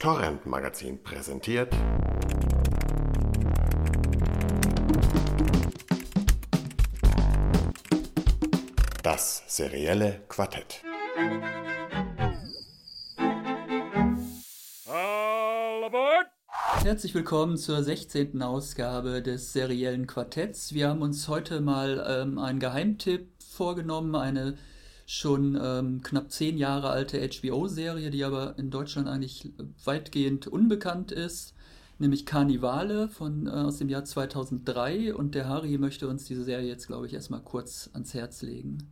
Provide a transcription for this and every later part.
Torrent Magazin präsentiert. Das serielle Quartett. Herzlich willkommen zur 16. Ausgabe des seriellen Quartetts. Wir haben uns heute mal ähm, einen Geheimtipp vorgenommen, eine schon ähm, knapp zehn Jahre alte HBO-Serie, die aber in Deutschland eigentlich weitgehend unbekannt ist, nämlich Karnivale von, äh, aus dem Jahr 2003. Und der Harry möchte uns diese Serie jetzt, glaube ich, erstmal kurz ans Herz legen.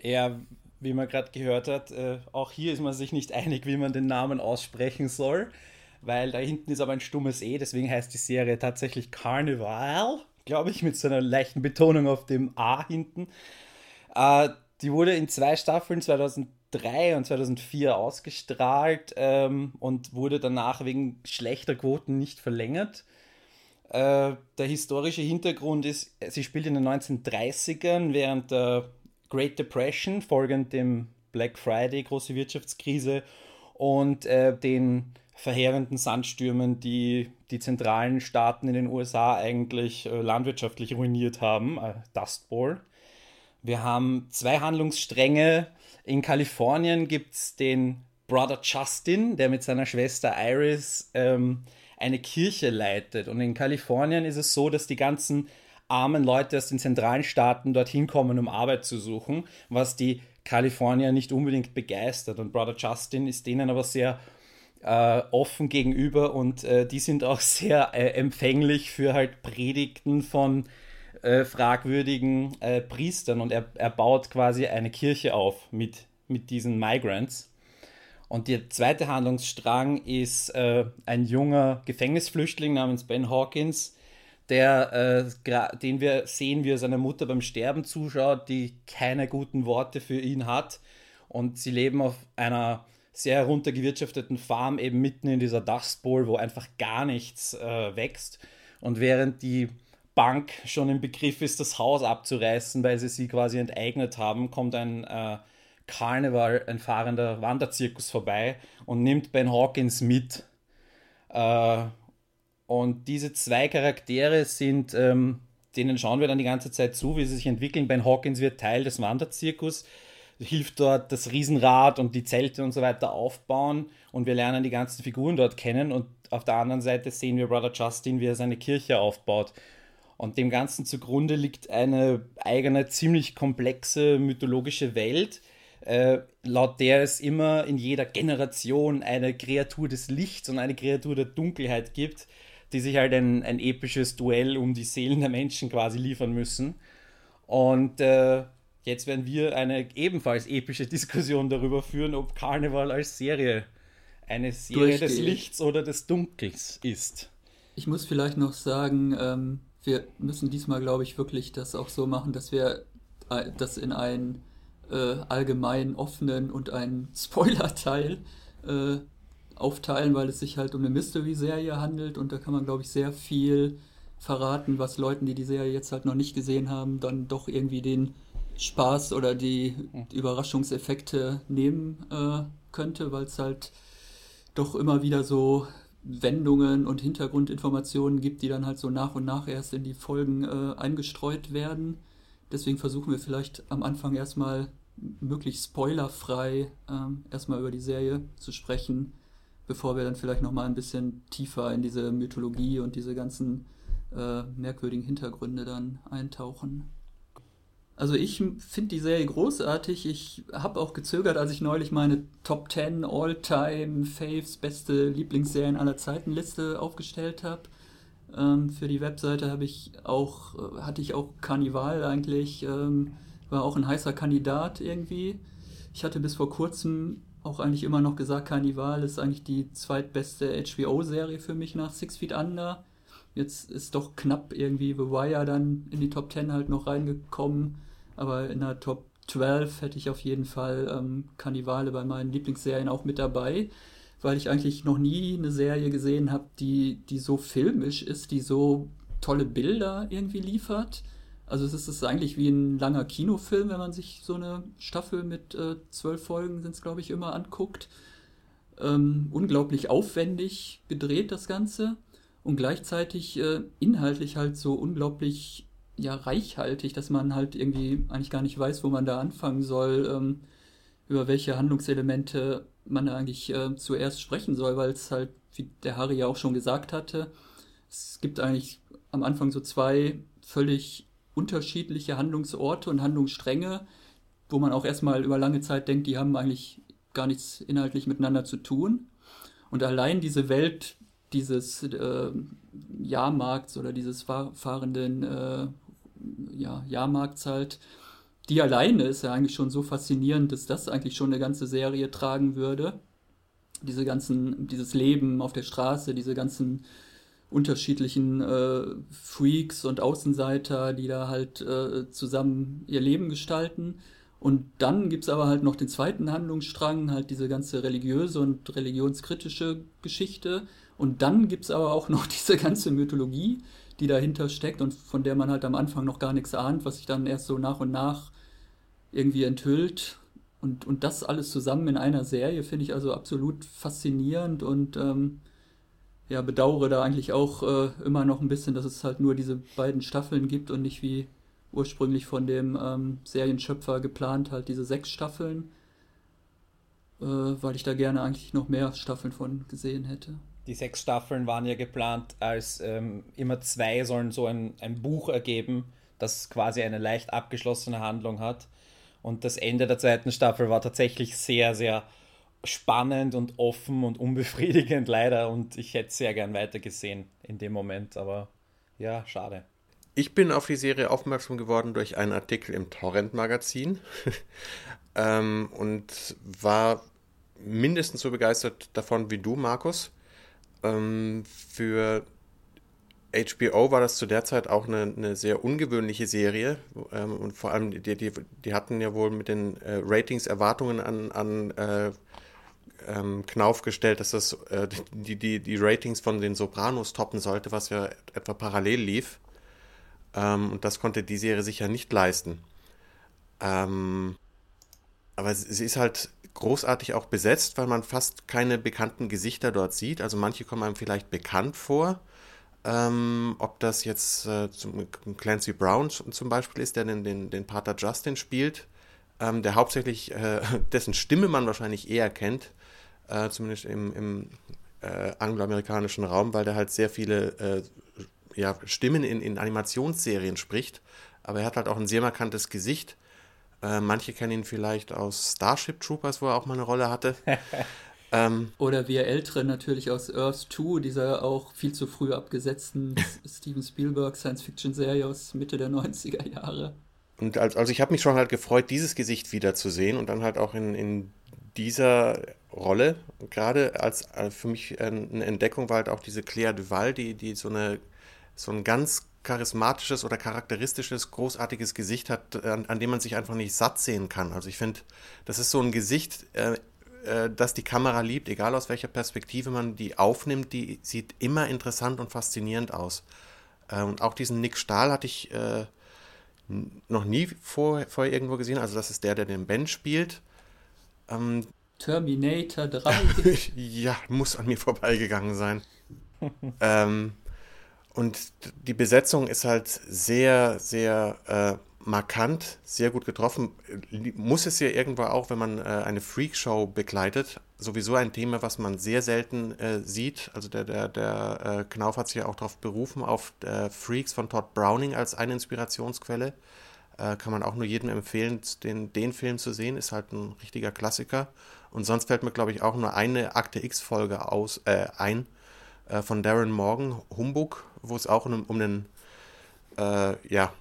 Ja, wie man gerade gehört hat, äh, auch hier ist man sich nicht einig, wie man den Namen aussprechen soll, weil da hinten ist aber ein stummes E, deswegen heißt die Serie tatsächlich Carnival, glaube ich, mit so einer leichten Betonung auf dem A hinten. Äh, die wurde in zwei Staffeln 2003 und 2004 ausgestrahlt ähm, und wurde danach wegen schlechter Quoten nicht verlängert. Äh, der historische Hintergrund ist, sie spielt in den 1930ern während der Great Depression, folgend dem Black Friday, große Wirtschaftskrise und äh, den verheerenden Sandstürmen, die die zentralen Staaten in den USA eigentlich äh, landwirtschaftlich ruiniert haben, äh, Dust Bowl. Wir haben zwei Handlungsstränge. In Kalifornien gibt es den Brother Justin, der mit seiner Schwester Iris ähm, eine Kirche leitet. Und in Kalifornien ist es so, dass die ganzen armen Leute aus den zentralen Staaten dorthin kommen, um Arbeit zu suchen, was die Kalifornier nicht unbedingt begeistert. Und Brother Justin ist denen aber sehr äh, offen gegenüber und äh, die sind auch sehr äh, empfänglich für halt Predigten von äh, fragwürdigen äh, Priestern und er, er baut quasi eine Kirche auf mit, mit diesen Migrants. Und der zweite Handlungsstrang ist äh, ein junger Gefängnisflüchtling namens Ben Hawkins, der, äh, den wir sehen, wie er seiner Mutter beim Sterben zuschaut, die keine guten Worte für ihn hat. Und sie leben auf einer sehr heruntergewirtschafteten Farm eben mitten in dieser Dust Bowl, wo einfach gar nichts äh, wächst. Und während die Bank schon im Begriff ist, das Haus abzureißen, weil sie sie quasi enteignet haben, kommt ein äh, Karneval, ein fahrender Wanderzirkus vorbei und nimmt Ben Hawkins mit. Äh, und diese zwei Charaktere sind, ähm, denen schauen wir dann die ganze Zeit zu, wie sie sich entwickeln. Ben Hawkins wird Teil des Wanderzirkus, hilft dort das Riesenrad und die Zelte und so weiter aufbauen und wir lernen die ganzen Figuren dort kennen und auf der anderen Seite sehen wir Brother Justin, wie er seine Kirche aufbaut. Und dem Ganzen zugrunde liegt eine eigene, ziemlich komplexe mythologische Welt, äh, laut der es immer in jeder Generation eine Kreatur des Lichts und eine Kreatur der Dunkelheit gibt, die sich halt ein, ein episches Duell um die Seelen der Menschen quasi liefern müssen. Und äh, jetzt werden wir eine ebenfalls epische Diskussion darüber führen, ob Karneval als Serie eine Serie des Lichts oder des Dunkels ist. Ich muss vielleicht noch sagen, ähm, wir müssen diesmal, glaube ich, wirklich das auch so machen, dass wir äh, das in einen äh, allgemein offenen und einen Spoiler-Teil äh, aufteilen, weil es sich halt um eine Mystery-Serie handelt. Und da kann man, glaube ich, sehr viel verraten, was Leuten, die die Serie jetzt halt noch nicht gesehen haben, dann doch irgendwie den Spaß oder die, die Überraschungseffekte nehmen äh, könnte, weil es halt doch immer wieder so Wendungen und Hintergrundinformationen gibt, die dann halt so nach und nach erst in die Folgen äh, eingestreut werden. Deswegen versuchen wir vielleicht am Anfang erstmal möglichst spoilerfrei ähm, erstmal über die Serie zu sprechen, bevor wir dann vielleicht nochmal ein bisschen tiefer in diese Mythologie und diese ganzen äh, merkwürdigen Hintergründe dann eintauchen. Also ich finde die Serie großartig. Ich habe auch gezögert, als ich neulich meine Top 10 All-Time Faves beste Lieblingsserien aller Zeiten Liste aufgestellt habe. Ähm, für die Webseite habe ich auch äh, hatte ich auch Carnival eigentlich ähm, war auch ein heißer Kandidat irgendwie. Ich hatte bis vor kurzem auch eigentlich immer noch gesagt, Carnival ist eigentlich die zweitbeste HBO-Serie für mich nach Six Feet Under. Jetzt ist doch knapp irgendwie The Wire dann in die Top 10 halt noch reingekommen. Aber in der Top 12 hätte ich auf jeden Fall ähm, Kannibale bei meinen Lieblingsserien auch mit dabei, weil ich eigentlich noch nie eine Serie gesehen habe, die, die so filmisch ist, die so tolle Bilder irgendwie liefert. Also es ist eigentlich wie ein langer Kinofilm, wenn man sich so eine Staffel mit äh, zwölf Folgen sind es, glaube ich, immer anguckt. ähm, unglaublich aufwendig gedreht, das Ganze. Und gleichzeitig äh, inhaltlich halt so unglaublich ja, reichhaltig, dass man halt irgendwie eigentlich gar nicht weiß, wo man da anfangen soll, ähm, über welche Handlungselemente man eigentlich äh, zuerst sprechen soll, weil es halt, wie der Harry ja auch schon gesagt hatte, es gibt eigentlich am Anfang so zwei völlig unterschiedliche Handlungsorte und Handlungsstränge, wo man auch erstmal über lange Zeit denkt, die haben eigentlich gar nichts inhaltlich miteinander zu tun. Und allein diese Welt dieses äh, Jahrmarkts oder dieses fahrenden äh, ja, Jahrmarkts halt, die alleine ist ja eigentlich schon so faszinierend, dass das eigentlich schon eine ganze Serie tragen würde. Diese ganzen, dieses Leben auf der Straße, diese ganzen unterschiedlichen äh, Freaks und Außenseiter, die da halt äh, zusammen ihr Leben gestalten. Und dann gibt es aber halt noch den zweiten Handlungsstrang, halt diese ganze religiöse und religionskritische Geschichte. Und dann gibt es aber auch noch diese ganze Mythologie, die dahinter steckt und von der man halt am Anfang noch gar nichts ahnt, was sich dann erst so nach und nach irgendwie enthüllt. Und, und das alles zusammen in einer Serie finde ich also absolut faszinierend und ähm, ja, bedauere da eigentlich auch äh, immer noch ein bisschen, dass es halt nur diese beiden Staffeln gibt und nicht wie ursprünglich von dem ähm, Serienschöpfer geplant, halt diese sechs Staffeln, äh, weil ich da gerne eigentlich noch mehr Staffeln von gesehen hätte die sechs Staffeln waren ja geplant als ähm, immer zwei sollen so ein, ein Buch ergeben, das quasi eine leicht abgeschlossene Handlung hat. Und das Ende der zweiten Staffel war tatsächlich sehr, sehr spannend und offen und unbefriedigend leider. Und ich hätte sehr gern weitergesehen in dem Moment, aber ja, schade. Ich bin auf die Serie aufmerksam geworden durch einen Artikel im Torrent-Magazin ähm, und war mindestens so begeistert davon wie du, Markus. Ähm, für HBO war das zu der Zeit auch eine, eine sehr ungewöhnliche Serie ähm, und vor allem die, die, die hatten ja wohl mit den äh, Ratings Erwartungen an, an äh, ähm, Knauf gestellt, dass das äh, die, die, die Ratings von den Sopranos toppen sollte, was ja etwa parallel lief. Ähm, und das konnte die Serie sicher nicht leisten. Ähm, aber sie ist halt großartig auch besetzt, weil man fast keine bekannten Gesichter dort sieht. Also manche kommen einem vielleicht bekannt vor. Ähm, ob das jetzt äh, zum, Clancy Brown zum Beispiel ist, der den, den, den Pater Justin spielt, ähm, der hauptsächlich, äh, dessen Stimme man wahrscheinlich eher kennt, äh, zumindest im, im äh, angloamerikanischen Raum, weil der halt sehr viele äh, ja, Stimmen in, in Animationsserien spricht. Aber er hat halt auch ein sehr markantes Gesicht äh, manche kennen ihn vielleicht aus Starship Troopers, wo er auch mal eine Rolle hatte. ähm, Oder wir Ältere natürlich aus Earth 2, dieser auch viel zu früh abgesetzten Steven Spielberg Science-Fiction-Serie aus Mitte der 90er Jahre. Und also, also ich habe mich schon halt gefreut, dieses Gesicht wiederzusehen und dann halt auch in, in dieser Rolle. Gerade als äh, für mich eine Entdeckung war halt auch diese Claire Duval, die, die so eine so ein ganz charismatisches oder charakteristisches, großartiges Gesicht hat, an, an dem man sich einfach nicht satt sehen kann. Also ich finde, das ist so ein Gesicht, äh, äh, das die Kamera liebt, egal aus welcher Perspektive man die aufnimmt, die sieht immer interessant und faszinierend aus. Äh, und auch diesen Nick Stahl hatte ich äh, noch nie vor, vorher irgendwo gesehen. Also das ist der, der den Ben spielt. Ähm, Terminator 3. ja, muss an mir vorbeigegangen sein. ähm, und die Besetzung ist halt sehr, sehr äh, markant, sehr gut getroffen. Muss es ja irgendwo auch, wenn man äh, eine Freakshow begleitet, sowieso ein Thema, was man sehr selten äh, sieht. Also der, der, der äh, Knauf hat sich ja auch darauf berufen, auf äh, Freaks von Todd Browning als eine Inspirationsquelle. Äh, kann man auch nur jedem empfehlen, den, den Film zu sehen. Ist halt ein richtiger Klassiker. Und sonst fällt mir, glaube ich, auch nur eine Akte X-Folge aus, ein von Darren Morgan, Humbug, wo es auch um, um einen äh, ja,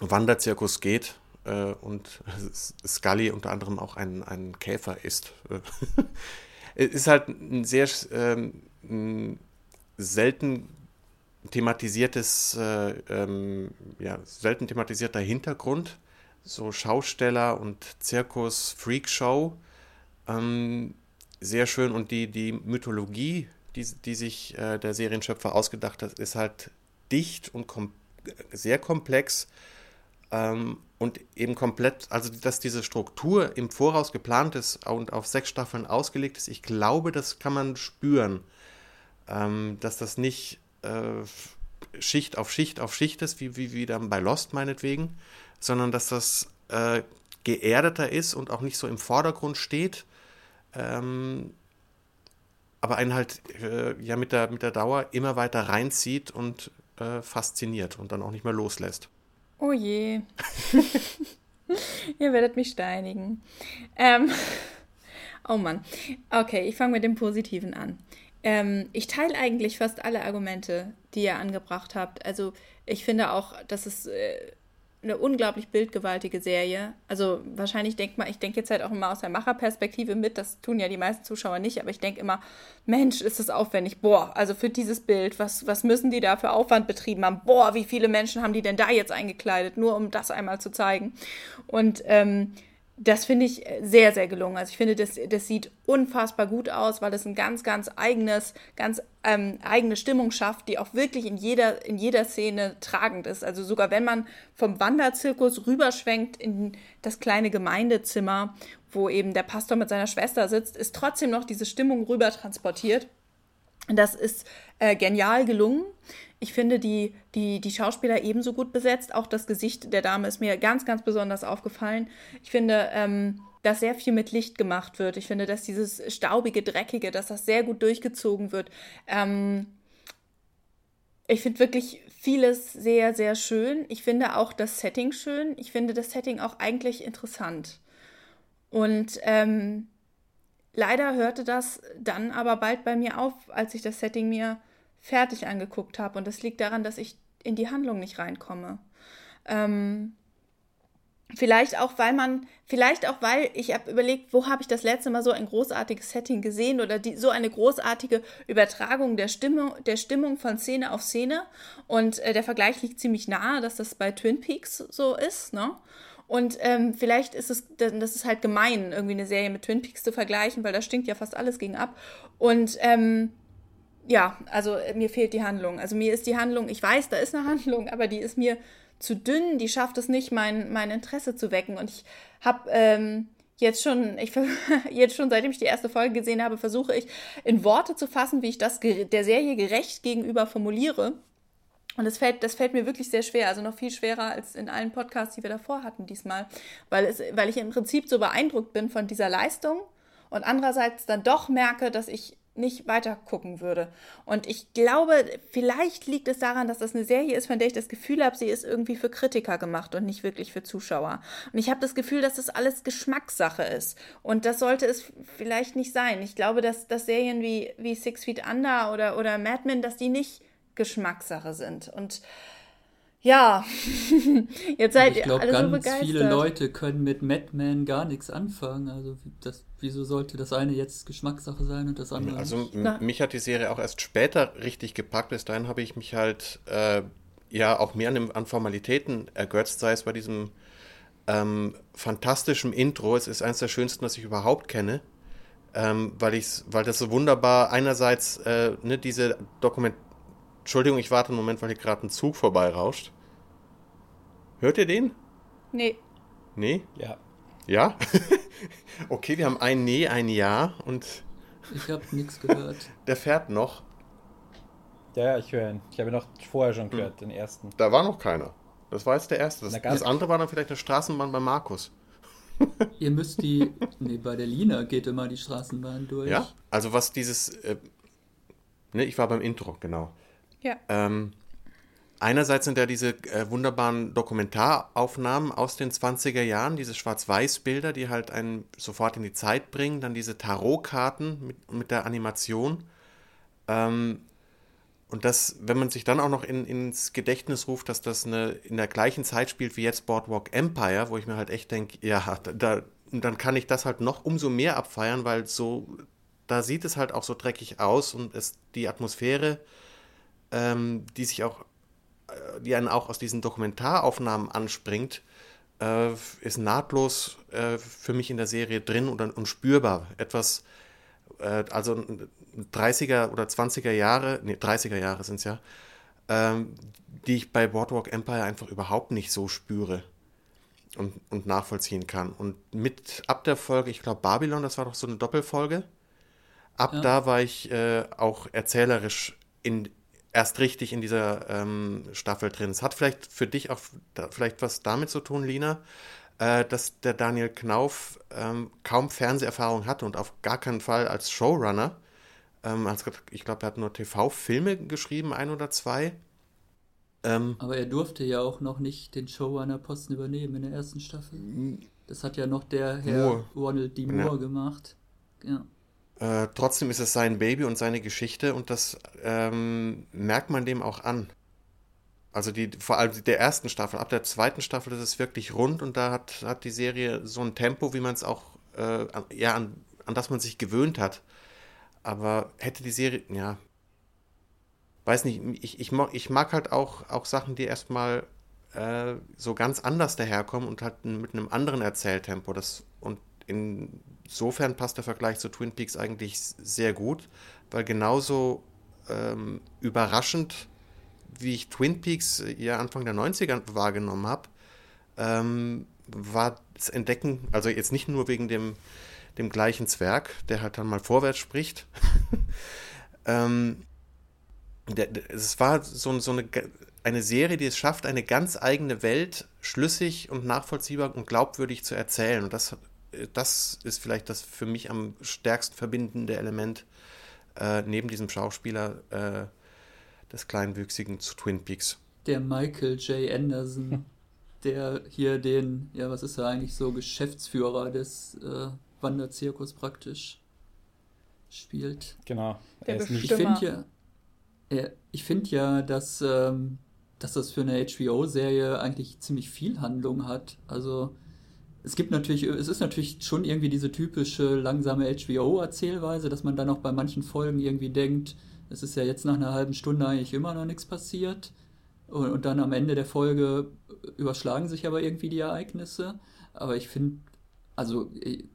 Wanderzirkus geht äh, und Scully unter anderem auch ein, ein Käfer ist. es ist halt ein sehr ähm, selten thematisiertes, äh, ähm, ja, selten thematisierter Hintergrund, so Schausteller und Zirkus, Freakshow. Ähm, sehr schön und die, die Mythologie die, die sich äh, der Serienschöpfer ausgedacht hat, ist halt dicht und kom sehr komplex. Ähm, und eben komplett, also dass diese Struktur im Voraus geplant ist und auf sechs Staffeln ausgelegt ist, ich glaube, das kann man spüren. Ähm, dass das nicht äh, Schicht auf Schicht auf Schicht ist, wie, wie, wie dann bei Lost meinetwegen, sondern dass das äh, geerdeter ist und auch nicht so im Vordergrund steht. Ähm, aber einen halt äh, ja mit der, mit der Dauer immer weiter reinzieht und äh, fasziniert und dann auch nicht mehr loslässt. Oh je. Ihr werdet mich steinigen. Ähm, oh Mann. Okay, ich fange mit dem Positiven an. Ähm, ich teile eigentlich fast alle Argumente, die ihr angebracht habt. Also ich finde auch, dass es äh, eine unglaublich bildgewaltige Serie. Also wahrscheinlich denkt man, ich denke jetzt halt auch immer aus der Macherperspektive mit, das tun ja die meisten Zuschauer nicht, aber ich denke immer, Mensch, ist das aufwendig. Boah, also für dieses Bild, was, was müssen die da für Aufwand betrieben haben? Boah, wie viele Menschen haben die denn da jetzt eingekleidet, nur um das einmal zu zeigen. Und ähm, das finde ich sehr, sehr gelungen. Also ich finde, das, das sieht unfassbar gut aus, weil es ein ganz, ganz eigenes, ganz ähm, eigene Stimmung schafft, die auch wirklich in jeder, in jeder Szene tragend ist. Also sogar wenn man vom Wanderzirkus rüberschwenkt in das kleine Gemeindezimmer, wo eben der Pastor mit seiner Schwester sitzt, ist trotzdem noch diese Stimmung rüber transportiert. Das ist äh, genial gelungen. Ich finde die, die, die Schauspieler ebenso gut besetzt. Auch das Gesicht der Dame ist mir ganz, ganz besonders aufgefallen. Ich finde, ähm, dass sehr viel mit Licht gemacht wird. Ich finde, dass dieses staubige, dreckige, dass das sehr gut durchgezogen wird. Ähm, ich finde wirklich vieles sehr, sehr schön. Ich finde auch das Setting schön. Ich finde das Setting auch eigentlich interessant. Und ähm, leider hörte das dann aber bald bei mir auf, als ich das Setting mir fertig angeguckt habe. Und das liegt daran, dass ich in die Handlung nicht reinkomme. Ähm, vielleicht auch, weil man, vielleicht auch, weil ich habe überlegt, wo habe ich das letzte Mal so ein großartiges Setting gesehen oder die, so eine großartige Übertragung der Stimmung, der Stimmung von Szene auf Szene. Und äh, der Vergleich liegt ziemlich nahe, dass das bei Twin Peaks so ist, ne? Und ähm, vielleicht ist es, das ist halt gemein, irgendwie eine Serie mit Twin Peaks zu vergleichen, weil da stinkt ja fast alles gegen ab. Und ähm, ja, also äh, mir fehlt die Handlung. Also mir ist die Handlung, ich weiß, da ist eine Handlung, aber die ist mir zu dünn, die schafft es nicht, mein, mein Interesse zu wecken. Und ich habe ähm, jetzt schon, ich jetzt schon, seitdem ich die erste Folge gesehen habe, versuche ich in Worte zu fassen, wie ich das der Serie gerecht gegenüber formuliere. Und das fällt, das fällt mir wirklich sehr schwer, also noch viel schwerer als in allen Podcasts, die wir davor hatten diesmal, weil, es, weil ich im Prinzip so beeindruckt bin von dieser Leistung und andererseits dann doch merke, dass ich nicht weiter gucken würde. Und ich glaube, vielleicht liegt es daran, dass das eine Serie ist, von der ich das Gefühl habe, sie ist irgendwie für Kritiker gemacht und nicht wirklich für Zuschauer. Und ich habe das Gefühl, dass das alles Geschmackssache ist. Und das sollte es vielleicht nicht sein. Ich glaube, dass, dass Serien wie, wie Six Feet Under oder, oder Mad Men, dass die nicht Geschmackssache sind. Und ja, jetzt seid ihr alle so begeistert. Viele Leute können mit Madman gar nichts anfangen. Also das, wieso sollte das eine jetzt Geschmackssache sein und das andere? Also mich hat die Serie auch erst später richtig gepackt. Bis dahin habe ich mich halt äh, ja auch mehr an, an, Formalitäten ergötzt, sei es bei diesem ähm, fantastischen Intro. Es ist eines der schönsten, was ich überhaupt kenne. Ähm, weil, ich's, weil das so wunderbar einerseits äh, ne, diese Dokument Entschuldigung, ich warte einen Moment, weil hier gerade ein Zug vorbeirauscht. Hört ihr den? Nee. Nee? Ja. Ja? okay, wir haben ein Nee, ein Ja und. Ich habe nichts gehört. Der fährt noch. Ja, ja, ich höre ihn. Ich habe ihn noch vorher schon gehört, hm. den ersten. Da war noch keiner. Das war jetzt der erste. Das, das andere war dann vielleicht eine Straßenbahn bei Markus. Ihr müsst die. Nee, bei der Lina geht immer die Straßenbahn durch. Ja, also was dieses. Äh, ne, ich war beim Intro, genau. Ja. Ähm, einerseits sind ja diese äh, wunderbaren Dokumentaraufnahmen aus den 20er Jahren, diese Schwarz-Weiß-Bilder, die halt einen sofort in die Zeit bringen, dann diese Tarotkarten mit, mit der Animation. Ähm, und das, wenn man sich dann auch noch in, ins Gedächtnis ruft, dass das eine, in der gleichen Zeit spielt wie jetzt Boardwalk Empire, wo ich mir halt echt denke, ja, da, dann kann ich das halt noch umso mehr abfeiern, weil so, da sieht es halt auch so dreckig aus und es, die Atmosphäre ähm, die sich auch, äh, die einen auch aus diesen Dokumentaraufnahmen anspringt, äh, ist nahtlos äh, für mich in der Serie drin und, und spürbar. Etwas, äh, also 30er oder 20er Jahre, nee, 30er Jahre sind es ja, ähm, die ich bei Boardwalk Empire einfach überhaupt nicht so spüre. und, und nachvollziehen kann. Und mit ab der Folge, ich glaube Babylon, das war doch so eine Doppelfolge. Ab ja. da war ich äh, auch erzählerisch in, erst richtig in dieser ähm, Staffel drin. Es hat vielleicht für dich auch da, vielleicht was damit zu tun, Lina, äh, dass der Daniel Knauf ähm, kaum Fernseherfahrung hatte und auf gar keinen Fall als Showrunner. Ähm, als, ich glaube, er hat nur TV-Filme geschrieben, ein oder zwei. Ähm, Aber er durfte ja auch noch nicht den Showrunner-Posten übernehmen in der ersten Staffel. Das hat ja noch der Herr Moore. Ronald D. Moore ja. gemacht. Ja. Äh, trotzdem ist es sein Baby und seine Geschichte und das ähm, merkt man dem auch an. Also die, vor allem der ersten Staffel, ab der zweiten Staffel ist es wirklich rund und da hat, hat die Serie so ein Tempo, wie man es auch, äh, ja, an, an das man sich gewöhnt hat. Aber hätte die Serie, ja, weiß nicht, ich, ich, mag, ich mag halt auch, auch Sachen, die erstmal äh, so ganz anders daherkommen und halt mit einem anderen Erzähltempo. Das, und insofern passt der Vergleich zu Twin Peaks eigentlich sehr gut, weil genauso ähm, überraschend, wie ich Twin Peaks äh, ja Anfang der 90er wahrgenommen habe, ähm, war das Entdecken, also jetzt nicht nur wegen dem, dem gleichen Zwerg, der halt dann mal vorwärts spricht. ähm, der, es war so, so eine, eine Serie, die es schafft, eine ganz eigene Welt schlüssig und nachvollziehbar und glaubwürdig zu erzählen. Und das das ist vielleicht das für mich am stärksten verbindende Element äh, neben diesem Schauspieler äh, des kleinwüchsigen zu Twin Peaks. Der Michael J. Anderson, der hier den, ja, was ist er eigentlich so, Geschäftsführer des äh, Wanderzirkus praktisch spielt. Genau. Er ist nicht. Ich finde ja, er, ich finde ja, dass, ähm, dass das für eine HBO-Serie eigentlich ziemlich viel Handlung hat. Also es gibt natürlich, es ist natürlich schon irgendwie diese typische langsame HBO-Erzählweise, dass man dann auch bei manchen Folgen irgendwie denkt, es ist ja jetzt nach einer halben Stunde eigentlich immer noch nichts passiert. Und, und dann am Ende der Folge überschlagen sich aber irgendwie die Ereignisse. Aber ich finde, also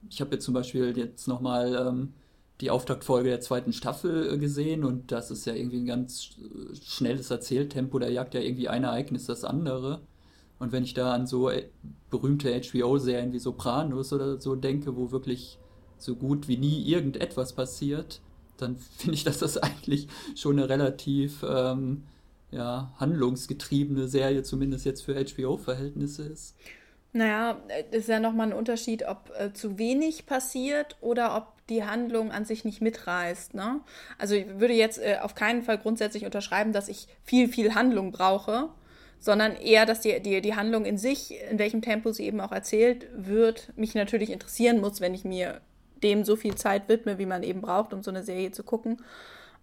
ich habe jetzt zum Beispiel jetzt nochmal ähm, die Auftaktfolge der zweiten Staffel äh, gesehen und das ist ja irgendwie ein ganz schnelles Erzähltempo, da jagt ja irgendwie ein Ereignis das andere. Und wenn ich da an so äh, berühmte HBO-Serien wie Sopranos oder so denke, wo wirklich so gut wie nie irgendetwas passiert, dann finde ich, dass das eigentlich schon eine relativ ähm, ja, handlungsgetriebene Serie, zumindest jetzt für HBO-Verhältnisse ist. Naja, es ist ja nochmal ein Unterschied, ob äh, zu wenig passiert oder ob die Handlung an sich nicht mitreißt. Ne? Also ich würde jetzt äh, auf keinen Fall grundsätzlich unterschreiben, dass ich viel, viel Handlung brauche sondern eher, dass die, die, die Handlung in sich, in welchem Tempo sie eben auch erzählt wird, mich natürlich interessieren muss, wenn ich mir dem so viel Zeit widme, wie man eben braucht, um so eine Serie zu gucken.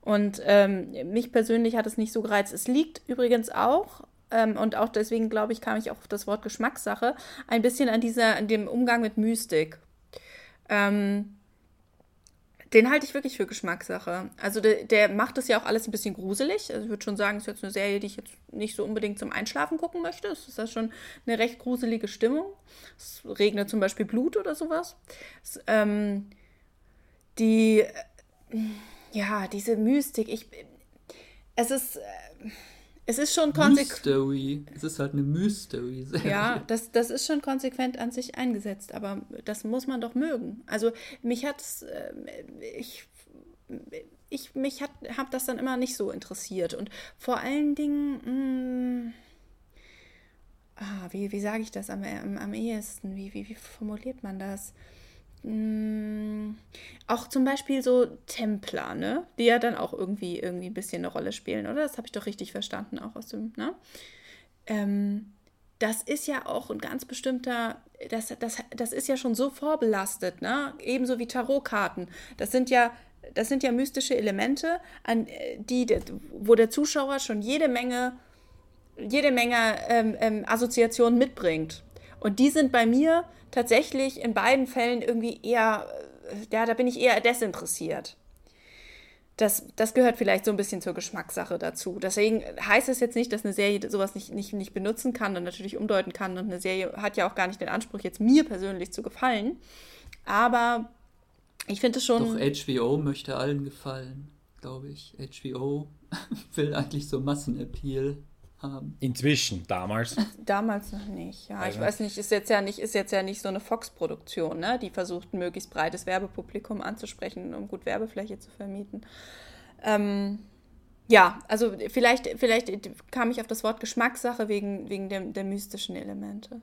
Und ähm, mich persönlich hat es nicht so gereizt. Es liegt übrigens auch, ähm, und auch deswegen glaube ich, kam ich auch auf das Wort Geschmackssache, ein bisschen an dieser, an dem Umgang mit Mystik. Ähm, den halte ich wirklich für Geschmackssache. Also der, der macht das ja auch alles ein bisschen gruselig. Also ich würde schon sagen, es ist jetzt eine Serie, die ich jetzt nicht so unbedingt zum Einschlafen gucken möchte. Es ist ja schon eine recht gruselige Stimmung. Es regnet zum Beispiel Blut oder sowas. Es, ähm, die, äh, ja, diese Mystik, ich, es ist, äh, es ist schon konsequent. Es ist halt eine Mystery. -Serie. Ja, das, das ist schon konsequent an sich eingesetzt, aber das muss man doch mögen. Also mich hat es, äh, ich, ich mich hat, habe das dann immer nicht so interessiert und vor allen Dingen, mh, mm, ah, wie, wie sage ich das am, am, am ehesten? Wie, wie, wie formuliert man das? Mm, auch zum Beispiel so Templer, ne? Die ja dann auch irgendwie, irgendwie ein bisschen eine Rolle spielen, oder? Das habe ich doch richtig verstanden, auch aus dem, ne? Ähm, das ist ja auch ein ganz bestimmter, das, das, das ist ja schon so vorbelastet, ne? Ebenso wie Tarotkarten. Das sind ja, das sind ja mystische Elemente, an die, wo der Zuschauer schon jede Menge, jede Menge ähm, ähm, Assoziationen mitbringt. Und die sind bei mir tatsächlich in beiden Fällen irgendwie eher, äh, ja, da bin ich eher desinteressiert. Das, das gehört vielleicht so ein bisschen zur Geschmackssache dazu. Deswegen heißt es jetzt nicht, dass eine Serie sowas nicht, nicht, nicht benutzen kann und natürlich umdeuten kann. Und eine Serie hat ja auch gar nicht den Anspruch, jetzt mir persönlich zu gefallen. Aber ich finde es schon. Doch HBO möchte allen gefallen, glaube ich. HBO will eigentlich so Massenappeal haben. Inzwischen, damals. Damals noch nicht. Ja, also. ich weiß nicht, ist jetzt ja nicht, ist jetzt ja nicht so eine Fox-Produktion, ne? Die versucht, ein möglichst breites Werbepublikum anzusprechen, um gut Werbefläche zu vermieten. Ähm, ja, also vielleicht, vielleicht kam ich auf das Wort Geschmackssache wegen, wegen der, der mystischen Elemente.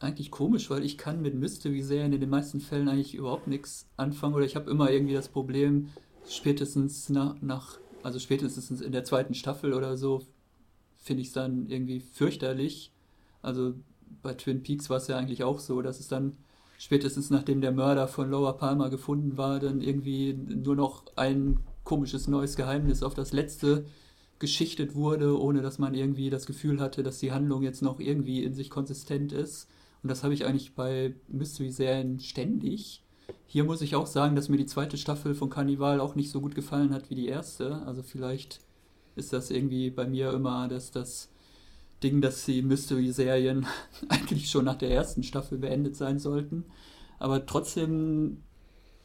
Eigentlich komisch, weil ich kann mit Mystery-Serien in den meisten Fällen eigentlich überhaupt nichts anfangen oder ich habe immer irgendwie das Problem, spätestens nach, nach, also spätestens in der zweiten Staffel oder so, finde ich es dann irgendwie fürchterlich. Also bei Twin Peaks war es ja eigentlich auch so, dass es dann spätestens nachdem der Mörder von Lower Palmer gefunden war, dann irgendwie nur noch ein komisches neues Geheimnis auf das letzte geschichtet wurde, ohne dass man irgendwie das Gefühl hatte, dass die Handlung jetzt noch irgendwie in sich konsistent ist. Und das habe ich eigentlich bei Mystery-Serien ständig. Hier muss ich auch sagen, dass mir die zweite Staffel von Carnival auch nicht so gut gefallen hat wie die erste. Also vielleicht ist das irgendwie bei mir immer dass das Ding, dass die Mystery-Serien eigentlich schon nach der ersten Staffel beendet sein sollten. Aber trotzdem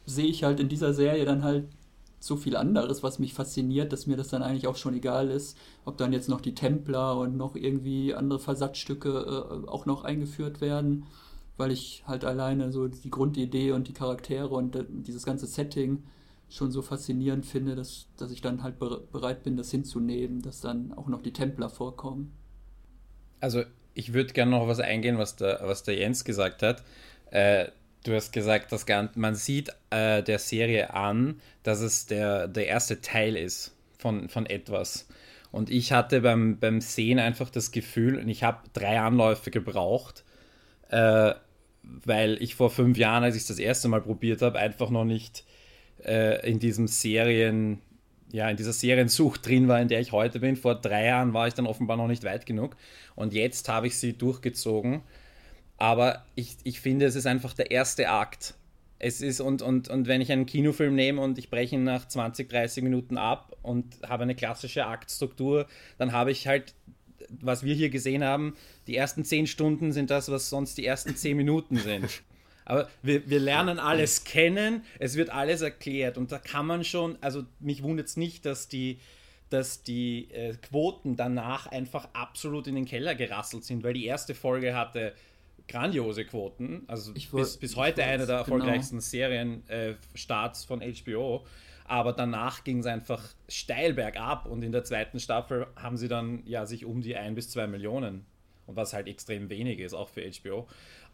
sehe ich halt in dieser Serie dann halt so viel anderes, was mich fasziniert, dass mir das dann eigentlich auch schon egal ist, ob dann jetzt noch die Templer und noch irgendwie andere Versatzstücke äh, auch noch eingeführt werden, weil ich halt alleine so die Grundidee und die Charaktere und äh, dieses ganze Setting schon so faszinierend finde, dass, dass ich dann halt bereit bin, das hinzunehmen, dass dann auch noch die Templer vorkommen. Also ich würde gerne noch was eingehen, was der, was der Jens gesagt hat. Äh, Du hast gesagt, dass man sieht äh, der Serie an, dass es der, der erste Teil ist von, von etwas. Und ich hatte beim, beim Sehen einfach das Gefühl, und ich habe drei Anläufe gebraucht, äh, weil ich vor fünf Jahren, als ich es das erste Mal probiert habe, einfach noch nicht äh, in diesem Serien, ja, in dieser Seriensucht drin war, in der ich heute bin. Vor drei Jahren war ich dann offenbar noch nicht weit genug. Und jetzt habe ich sie durchgezogen aber ich, ich finde, es ist einfach der erste Akt. Es ist, und, und, und wenn ich einen Kinofilm nehme und ich breche ihn nach 20, 30 Minuten ab und habe eine klassische Aktstruktur, dann habe ich halt, was wir hier gesehen haben, die ersten 10 Stunden sind das, was sonst die ersten 10 Minuten sind. Aber wir, wir lernen alles kennen, es wird alles erklärt und da kann man schon, also mich wundert es nicht, dass die, dass die äh, Quoten danach einfach absolut in den Keller gerasselt sind, weil die erste Folge hatte grandiose Quoten. Also bis, bis heute eine der genau. erfolgreichsten genau. Serienstarts äh, von HBO. Aber danach ging es einfach steil bergab und in der zweiten Staffel haben sie dann ja sich um die ein bis zwei Millionen und was halt extrem wenig ist, auch für HBO,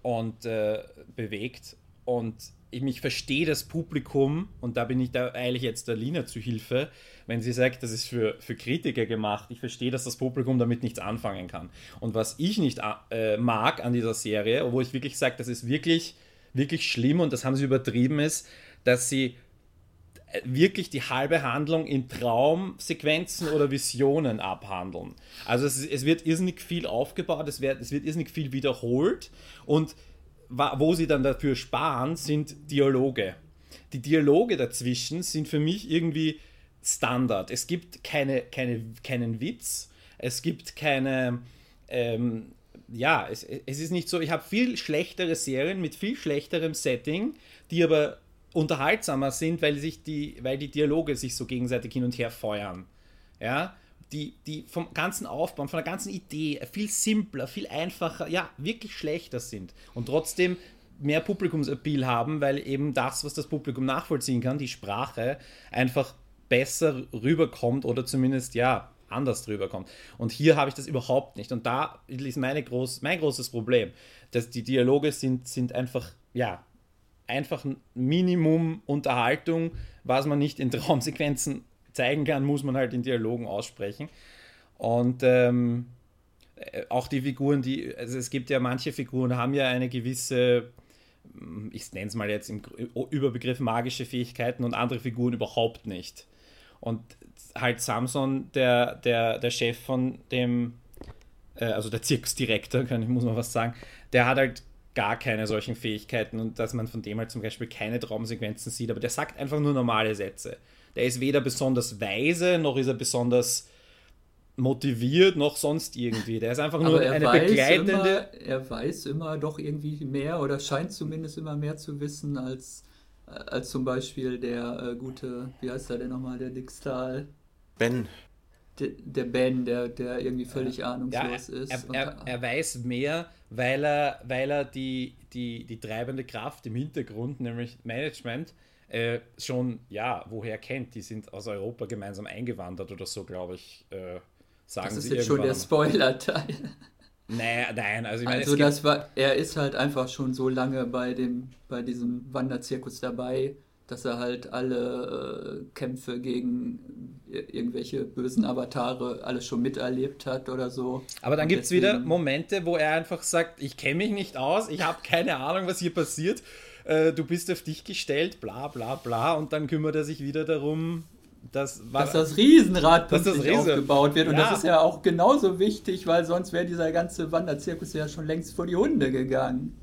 und äh, bewegt. Und ich, ich verstehe das Publikum, und da bin ich da eigentlich jetzt der Lina zu Hilfe, wenn sie sagt, das ist für, für Kritiker gemacht. Ich verstehe, dass das Publikum damit nichts anfangen kann. Und was ich nicht äh, mag an dieser Serie, wo ich wirklich sage, das ist wirklich, wirklich schlimm und das haben sie übertrieben, ist, dass sie wirklich die halbe Handlung in Traumsequenzen oder Visionen abhandeln. Also es, es wird irrsinnig viel aufgebaut, es wird, es wird irrsinnig viel wiederholt und wo sie dann dafür sparen, sind Dialoge. Die Dialoge dazwischen sind für mich irgendwie Standard. Es gibt keine, keine, keinen Witz, es gibt keine, ähm, ja, es, es ist nicht so, ich habe viel schlechtere Serien mit viel schlechterem Setting, die aber unterhaltsamer sind, weil sich die, weil die Dialoge sich so gegenseitig hin und her feuern. Ja, die, die vom ganzen Aufbau, von der ganzen Idee viel simpler, viel einfacher, ja, wirklich schlechter sind. Und trotzdem mehr Publikumsappeal haben, weil eben das, was das Publikum nachvollziehen kann, die Sprache, einfach besser rüberkommt oder zumindest ja anders rüberkommt. Und hier habe ich das überhaupt nicht. Und da ist meine groß, mein großes Problem, dass die Dialoge sind, sind einfach, ja, einfach ein Minimum Unterhaltung, was man nicht in Traumsequenzen zeigen kann, muss man halt in Dialogen aussprechen. Und ähm, äh, auch die Figuren, die, also es gibt ja manche Figuren, haben ja eine gewisse, ich nenne es mal jetzt im Überbegriff magische Fähigkeiten und andere Figuren überhaupt nicht. Und halt Samson, der, der, der Chef von dem, äh, also der Zirkusdirektor, kann ich, muss man was sagen, der hat halt gar keine solchen Fähigkeiten und dass man von dem halt zum Beispiel keine Traumsequenzen sieht, aber der sagt einfach nur normale Sätze. Der ist weder besonders weise, noch ist er besonders motiviert, noch sonst irgendwie. Der ist einfach nur eine begleitende. Immer, er weiß immer doch irgendwie mehr oder scheint zumindest immer mehr zu wissen als als zum Beispiel der äh, gute, wie heißt er denn nochmal, der Dick Stahl? Ben. Der, der Ben, der, der irgendwie völlig ja. ahnungslos ja, ist. Er, er, er, weiß mehr, weil er, weil er die, die, die treibende Kraft im Hintergrund, nämlich Management, äh, schon, ja, woher kennt. Die sind aus Europa gemeinsam eingewandert oder so, glaube ich, äh, sagen das ist sie jetzt schon der Spoiler-Teil. Naja, nein, also ich meine, also das war, er ist halt einfach schon so lange bei dem, bei diesem Wanderzirkus dabei, dass er halt alle äh, Kämpfe gegen irgendwelche bösen Avatare alles schon miterlebt hat oder so. Aber dann gibt es wieder Momente, wo er einfach sagt, ich kenne mich nicht aus, ich habe keine Ahnung, was hier passiert, äh, du bist auf dich gestellt, bla bla bla, und dann kümmert er sich wieder darum, dass, dass das Riesenrad dass das Riese. aufgebaut wird. Und ja. das ist ja auch genauso wichtig, weil sonst wäre dieser ganze Wanderzirkus ja schon längst vor die Hunde gegangen.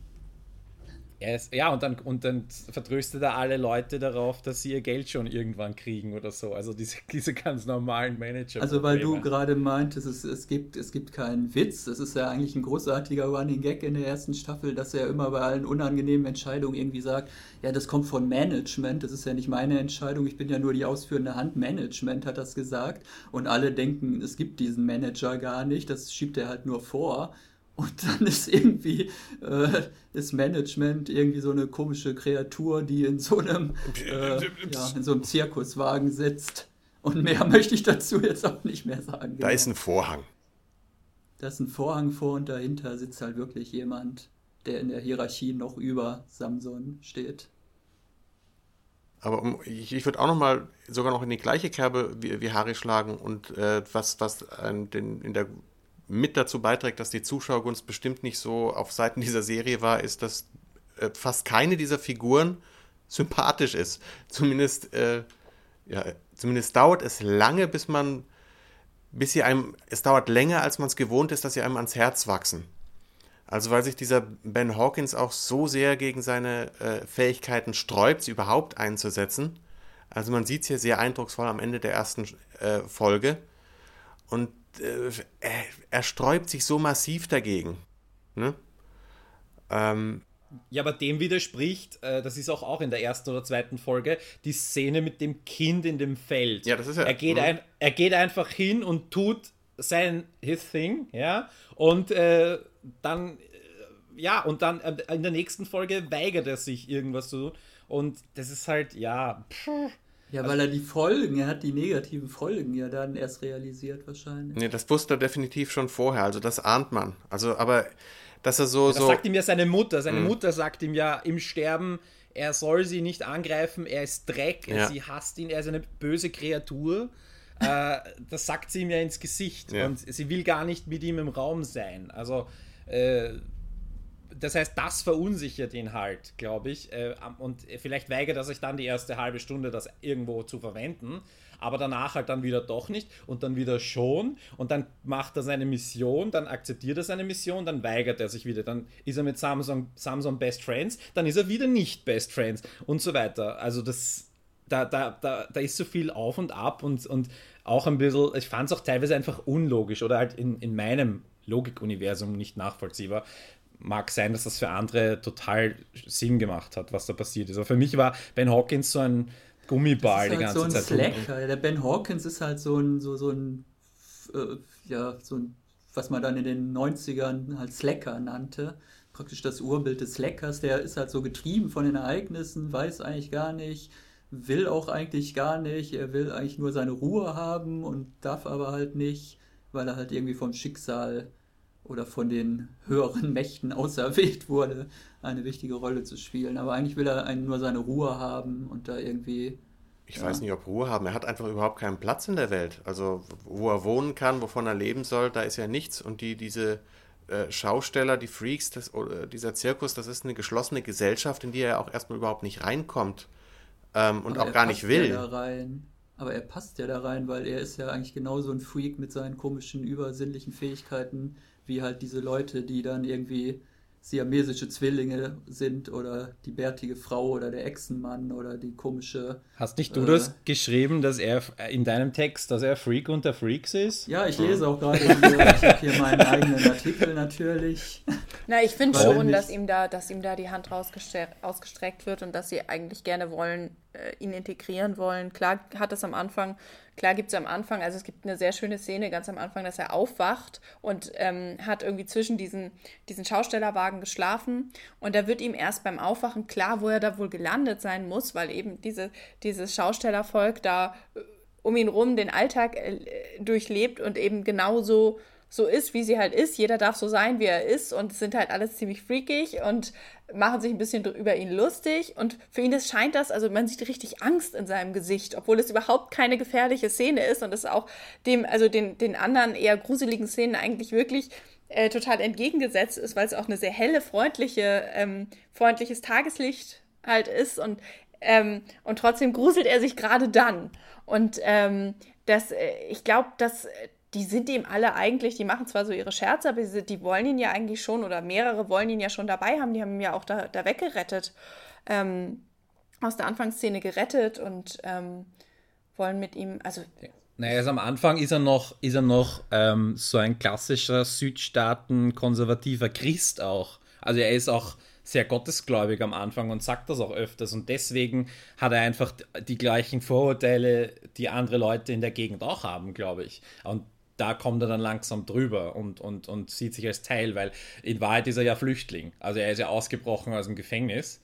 Ist, ja, und dann, und dann vertröstet er alle Leute darauf, dass sie ihr Geld schon irgendwann kriegen oder so. Also diese, diese ganz normalen Manager. Also weil du gerade meintest, es, es, gibt, es gibt keinen Witz. Das ist ja eigentlich ein großartiger Running Gag in der ersten Staffel, dass er immer bei allen unangenehmen Entscheidungen irgendwie sagt, ja, das kommt von Management, das ist ja nicht meine Entscheidung, ich bin ja nur die ausführende Hand. Management hat das gesagt. Und alle denken, es gibt diesen Manager gar nicht, das schiebt er halt nur vor. Und dann ist irgendwie äh, das Management irgendwie so eine komische Kreatur, die in so einem, äh, ja, in so einem Zirkuswagen sitzt. Und mehr möchte ich dazu jetzt auch nicht mehr sagen. Da genau. ist ein Vorhang. Da ist ein Vorhang vor und dahinter sitzt halt wirklich jemand, der in der Hierarchie noch über Samson steht. Aber um, ich, ich würde auch noch mal sogar noch in die gleiche Kerbe wie, wie Harry schlagen und äh, was, was äh, den, in der mit dazu beiträgt, dass die Zuschauergunst bestimmt nicht so auf Seiten dieser Serie war, ist, dass äh, fast keine dieser Figuren sympathisch ist. Zumindest, äh, ja, zumindest dauert es lange, bis man, bis sie einem, es dauert länger, als man es gewohnt ist, dass sie einem ans Herz wachsen. Also weil sich dieser Ben Hawkins auch so sehr gegen seine äh, Fähigkeiten sträubt, sie überhaupt einzusetzen. Also man sieht es hier sehr eindrucksvoll am Ende der ersten äh, Folge. Und äh, er, er, sträubt sich so massiv dagegen. Ne? Ähm, ja, aber dem widerspricht, äh, das ist auch, auch in der ersten oder zweiten Folge, die Szene mit dem Kind in dem Feld. Ja, das ist ja. Er geht, ein, er geht einfach hin und tut sein his thing, ja, und äh, dann, äh, ja, und dann äh, in der nächsten Folge weigert er sich irgendwas zu tun. Und das ist halt, ja, pff, ja, weil er die Folgen, er hat die negativen Folgen ja dann erst realisiert wahrscheinlich. Nee, das wusste er definitiv schon vorher, also das ahnt man. Also, aber dass er so. Das so sagt ihm ja seine Mutter. Seine mhm. Mutter sagt ihm ja im Sterben, er soll sie nicht angreifen, er ist Dreck, ja. sie hasst ihn, er ist eine böse Kreatur. äh, das sagt sie ihm ja ins Gesicht ja. und sie will gar nicht mit ihm im Raum sein. Also. Äh, das heißt, das verunsichert ihn halt, glaube ich. Äh, und vielleicht weigert er sich dann die erste halbe Stunde, das irgendwo zu verwenden. Aber danach halt dann wieder doch nicht und dann wieder schon. Und dann macht er seine Mission, dann akzeptiert er seine Mission, dann weigert er sich wieder. Dann ist er mit Samsung, Samsung Best Friends, dann ist er wieder nicht Best Friends und so weiter. Also das, da, da, da, da ist so viel auf und ab und, und auch ein bisschen, ich fand es auch teilweise einfach unlogisch oder halt in, in meinem Logikuniversum nicht nachvollziehbar, mag sein, dass das für andere total Sinn gemacht hat, was da passiert ist. Aber für mich war Ben Hawkins so ein Gummiball die halt ganze so ein Zeit. Slacker. Der Ben Hawkins ist halt so ein, so, so ein, äh, ja, so ein, was man dann in den 90ern halt Slacker nannte. Praktisch das Urbild des Slackers. Der ist halt so getrieben von den Ereignissen, weiß eigentlich gar nicht, will auch eigentlich gar nicht. Er will eigentlich nur seine Ruhe haben und darf aber halt nicht, weil er halt irgendwie vom Schicksal oder von den höheren Mächten auserwählt wurde, eine wichtige Rolle zu spielen. Aber eigentlich will er einen nur seine Ruhe haben und da irgendwie. Ich ja. weiß nicht, ob Ruhe haben. Er hat einfach überhaupt keinen Platz in der Welt. Also, wo er wohnen kann, wovon er leben soll, da ist ja nichts. Und die, diese äh, Schausteller, die Freaks, das, dieser Zirkus, das ist eine geschlossene Gesellschaft, in die er auch erstmal überhaupt nicht reinkommt. Ähm, und Aber auch gar nicht will. Ja da rein. Aber er passt ja da rein, weil er ist ja eigentlich genauso ein Freak mit seinen komischen, übersinnlichen Fähigkeiten wie halt diese Leute, die dann irgendwie siamesische Zwillinge sind oder die bärtige Frau oder der Echsenmann oder die komische. Hast nicht du äh, das geschrieben, dass er in deinem Text, dass er Freak unter Freaks ist? Ja, ich lese auch gerade, ich habe hier meinen eigenen Artikel natürlich. Na, ich finde schon, dass ihm, da, dass ihm da die Hand ausgestreckt wird und dass sie eigentlich gerne wollen, äh, ihn integrieren wollen. Klar hat es am Anfang, klar gibt es am Anfang, also es gibt eine sehr schöne Szene ganz am Anfang, dass er aufwacht und ähm, hat irgendwie zwischen diesen, diesen Schaustellerwagen geschlafen und da wird ihm erst beim Aufwachen klar, wo er da wohl gelandet sein muss, weil eben diese, dieses Schaustellervolk da äh, um ihn rum den Alltag äh, durchlebt und eben genauso so ist, wie sie halt ist. Jeder darf so sein, wie er ist und sind halt alles ziemlich freakig und machen sich ein bisschen über ihn lustig. Und für ihn ist, scheint das, also man sieht richtig Angst in seinem Gesicht, obwohl es überhaupt keine gefährliche Szene ist und es auch dem, also den, den anderen eher gruseligen Szenen eigentlich wirklich äh, total entgegengesetzt ist, weil es auch eine sehr helle, freundliche, ähm, freundliches Tageslicht halt ist und, ähm, und trotzdem gruselt er sich gerade dann. Und ähm, das, äh, ich glaube, dass die sind ihm alle eigentlich, die machen zwar so ihre Scherze, aber die, die, wollen ihn ja eigentlich schon, oder mehrere wollen ihn ja schon dabei haben, die haben ihn ja auch da, da weggerettet, ähm, aus der Anfangsszene gerettet und ähm, wollen mit ihm, also. Naja, also am Anfang ist er noch, ist er noch ähm, so ein klassischer Südstaaten-konservativer Christ auch. Also er ist auch sehr gottesgläubig am Anfang und sagt das auch öfters und deswegen hat er einfach die gleichen Vorurteile, die andere Leute in der Gegend auch haben, glaube ich. Und da kommt er dann langsam drüber und, und, und sieht sich als Teil, weil in Wahrheit ist er ja Flüchtling. Also er ist ja ausgebrochen aus dem Gefängnis.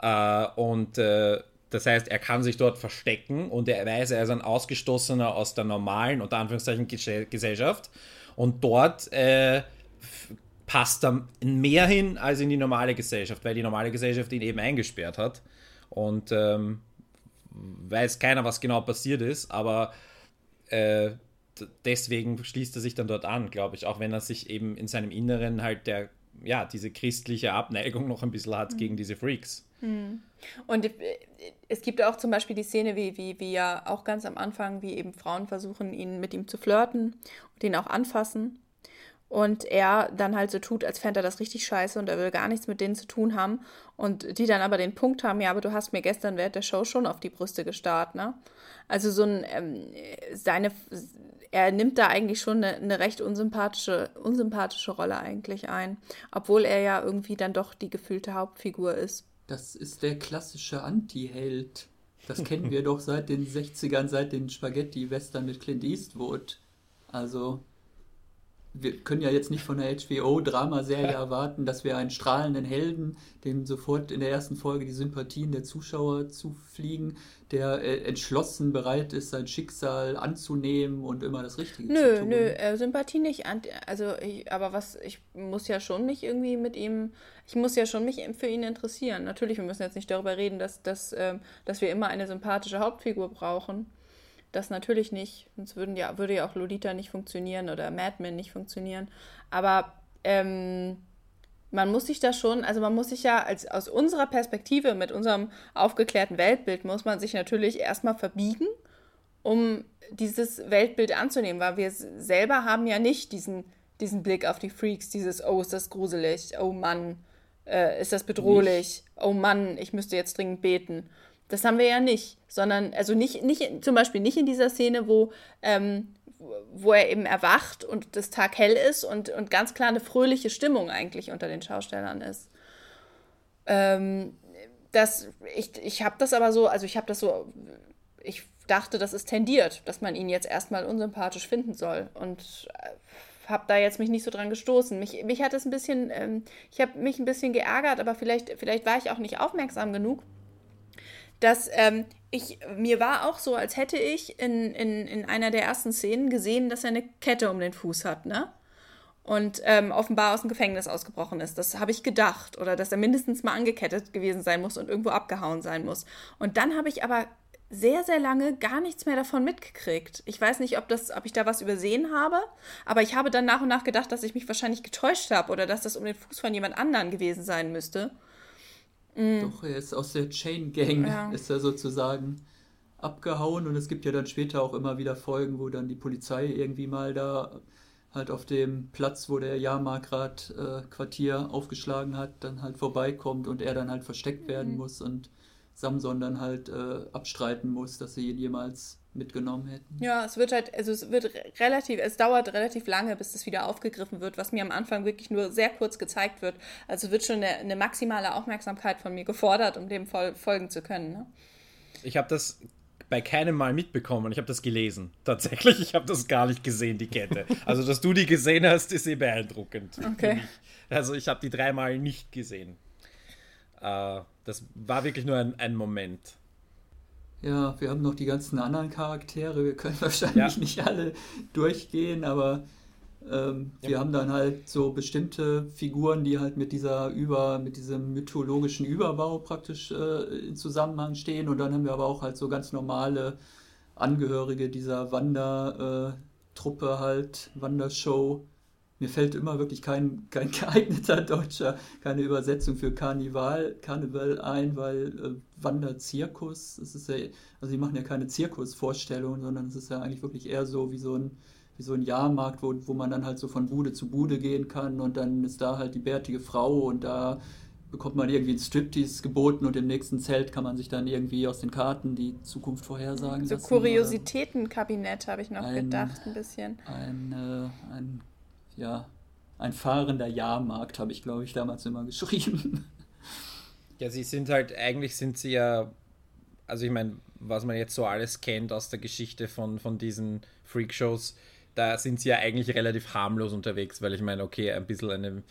Äh, und äh, das heißt, er kann sich dort verstecken und er weiß, er ist ein Ausgestoßener aus der normalen, unter Anführungszeichen, Gesellschaft. Und dort äh, passt er mehr hin als in die normale Gesellschaft, weil die normale Gesellschaft ihn eben eingesperrt hat. Und ähm, weiß keiner, was genau passiert ist, aber äh, deswegen schließt er sich dann dort an, glaube ich, auch wenn er sich eben in seinem Inneren halt der, ja, diese christliche Abneigung noch ein bisschen hat mhm. gegen diese Freaks. Mhm. Und äh, es gibt auch zum Beispiel die Szene, wie, wie, wie ja auch ganz am Anfang, wie eben Frauen versuchen, ihn mit ihm zu flirten und ihn auch anfassen. Und er dann halt so tut, als fände er das richtig scheiße und er will gar nichts mit denen zu tun haben. Und die dann aber den Punkt haben, ja, aber du hast mir gestern während der Show schon auf die Brüste gestarrt, ne? Also so ein, ähm, seine, er nimmt da eigentlich schon eine, eine recht unsympathische, unsympathische Rolle eigentlich ein, obwohl er ja irgendwie dann doch die gefühlte Hauptfigur ist. Das ist der klassische Anti-Held. Das kennen wir doch seit den 60ern, seit den Spaghetti-Western mit Clint Eastwood. Also wir können ja jetzt nicht von der HBO-Dramaserie erwarten, dass wir einen strahlenden Helden, dem sofort in der ersten Folge die Sympathien der Zuschauer zufliegen, der äh, entschlossen bereit ist, sein Schicksal anzunehmen und immer das Richtige nö, zu tun. Nö, nö, äh, Sympathie nicht. Also, ich, aber was, ich muss ja schon mich irgendwie mit ihm, ich muss ja schon mich für ihn interessieren. Natürlich, wir müssen jetzt nicht darüber reden, dass, dass, äh, dass wir immer eine sympathische Hauptfigur brauchen. Das natürlich nicht, sonst würden ja, würde ja auch Lolita nicht funktionieren oder Mad Men nicht funktionieren. Aber ähm, man muss sich da schon, also man muss sich ja als, aus unserer Perspektive, mit unserem aufgeklärten Weltbild, muss man sich natürlich erstmal verbiegen, um dieses Weltbild anzunehmen, weil wir selber haben ja nicht diesen, diesen Blick auf die Freaks, dieses, oh, ist das gruselig, oh Mann, äh, ist das bedrohlich, nicht. oh Mann, ich müsste jetzt dringend beten. Das haben wir ja nicht, sondern, also nicht, nicht zum Beispiel nicht in dieser Szene, wo, ähm, wo er eben erwacht und das Tag hell ist und, und ganz klar eine fröhliche Stimmung eigentlich unter den Schaustellern ist. Ähm, das, ich ich habe das aber so, also ich habe das so, ich dachte, das ist tendiert, dass man ihn jetzt erstmal unsympathisch finden soll und äh, habe da jetzt mich nicht so dran gestoßen. Mich, mich hat es ein bisschen, ähm, ich habe mich ein bisschen geärgert, aber vielleicht, vielleicht war ich auch nicht aufmerksam genug dass ähm, ich, mir war auch so, als hätte ich in, in, in einer der ersten Szenen gesehen, dass er eine Kette um den Fuß hat, ne? Und ähm, offenbar aus dem Gefängnis ausgebrochen ist. Das habe ich gedacht. Oder dass er mindestens mal angekettet gewesen sein muss und irgendwo abgehauen sein muss. Und dann habe ich aber sehr, sehr lange gar nichts mehr davon mitgekriegt. Ich weiß nicht, ob, das, ob ich da was übersehen habe, aber ich habe dann nach und nach gedacht, dass ich mich wahrscheinlich getäuscht habe oder dass das um den Fuß von jemand anderen gewesen sein müsste. Mhm. Doch, er ist aus der Chain Gang, ja. ist er sozusagen abgehauen und es gibt ja dann später auch immer wieder Folgen, wo dann die Polizei irgendwie mal da halt auf dem Platz, wo der Jahrmarkrat-Quartier äh, aufgeschlagen hat, dann halt vorbeikommt und er dann halt versteckt werden mhm. muss und Samson dann halt äh, abstreiten muss, dass sie ihn jemals mitgenommen hätten. Ja, es wird halt, also es wird relativ, es dauert relativ lange, bis das wieder aufgegriffen wird, was mir am Anfang wirklich nur sehr kurz gezeigt wird. Also wird schon eine, eine maximale Aufmerksamkeit von mir gefordert, um dem fol folgen zu können. Ne? Ich habe das bei keinem Mal mitbekommen. Ich habe das gelesen. Tatsächlich, ich habe das gar nicht gesehen, die Kette. Also, dass du die gesehen hast, ist eh beeindruckend. Okay. Also, ich habe die dreimal nicht gesehen. Äh, das war wirklich nur ein, ein Moment. Ja, wir haben noch die ganzen anderen Charaktere. Wir können wahrscheinlich ja. nicht alle durchgehen, aber ähm, ja. wir haben dann halt so bestimmte Figuren, die halt mit dieser über, mit diesem mythologischen Überbau praktisch äh, in Zusammenhang stehen. Und dann haben wir aber auch halt so ganz normale Angehörige dieser Wandertruppe äh, halt, Wandershow mir fällt immer wirklich kein, kein geeigneter deutscher, keine Übersetzung für Karneval, Karneval ein, weil äh, Wanderzirkus, es ist ja, also die machen ja keine Zirkusvorstellungen, sondern es ist ja eigentlich wirklich eher so wie so ein, wie so ein Jahrmarkt, wo, wo man dann halt so von Bude zu Bude gehen kann und dann ist da halt die bärtige Frau und da bekommt man irgendwie ein Striptease geboten und im nächsten Zelt kann man sich dann irgendwie aus den Karten die Zukunft vorhersagen. So Kuriositätenkabinett habe ich noch ein, gedacht, ein bisschen. Ein, äh, ein ja, ein fahrender Jahrmarkt, habe ich, glaube ich, damals immer geschrieben. Ja, sie sind halt, eigentlich sind sie ja, also ich meine, was man jetzt so alles kennt aus der Geschichte von, von diesen Freakshows, da sind sie ja eigentlich relativ harmlos unterwegs, weil ich meine, okay, ein bisschen eine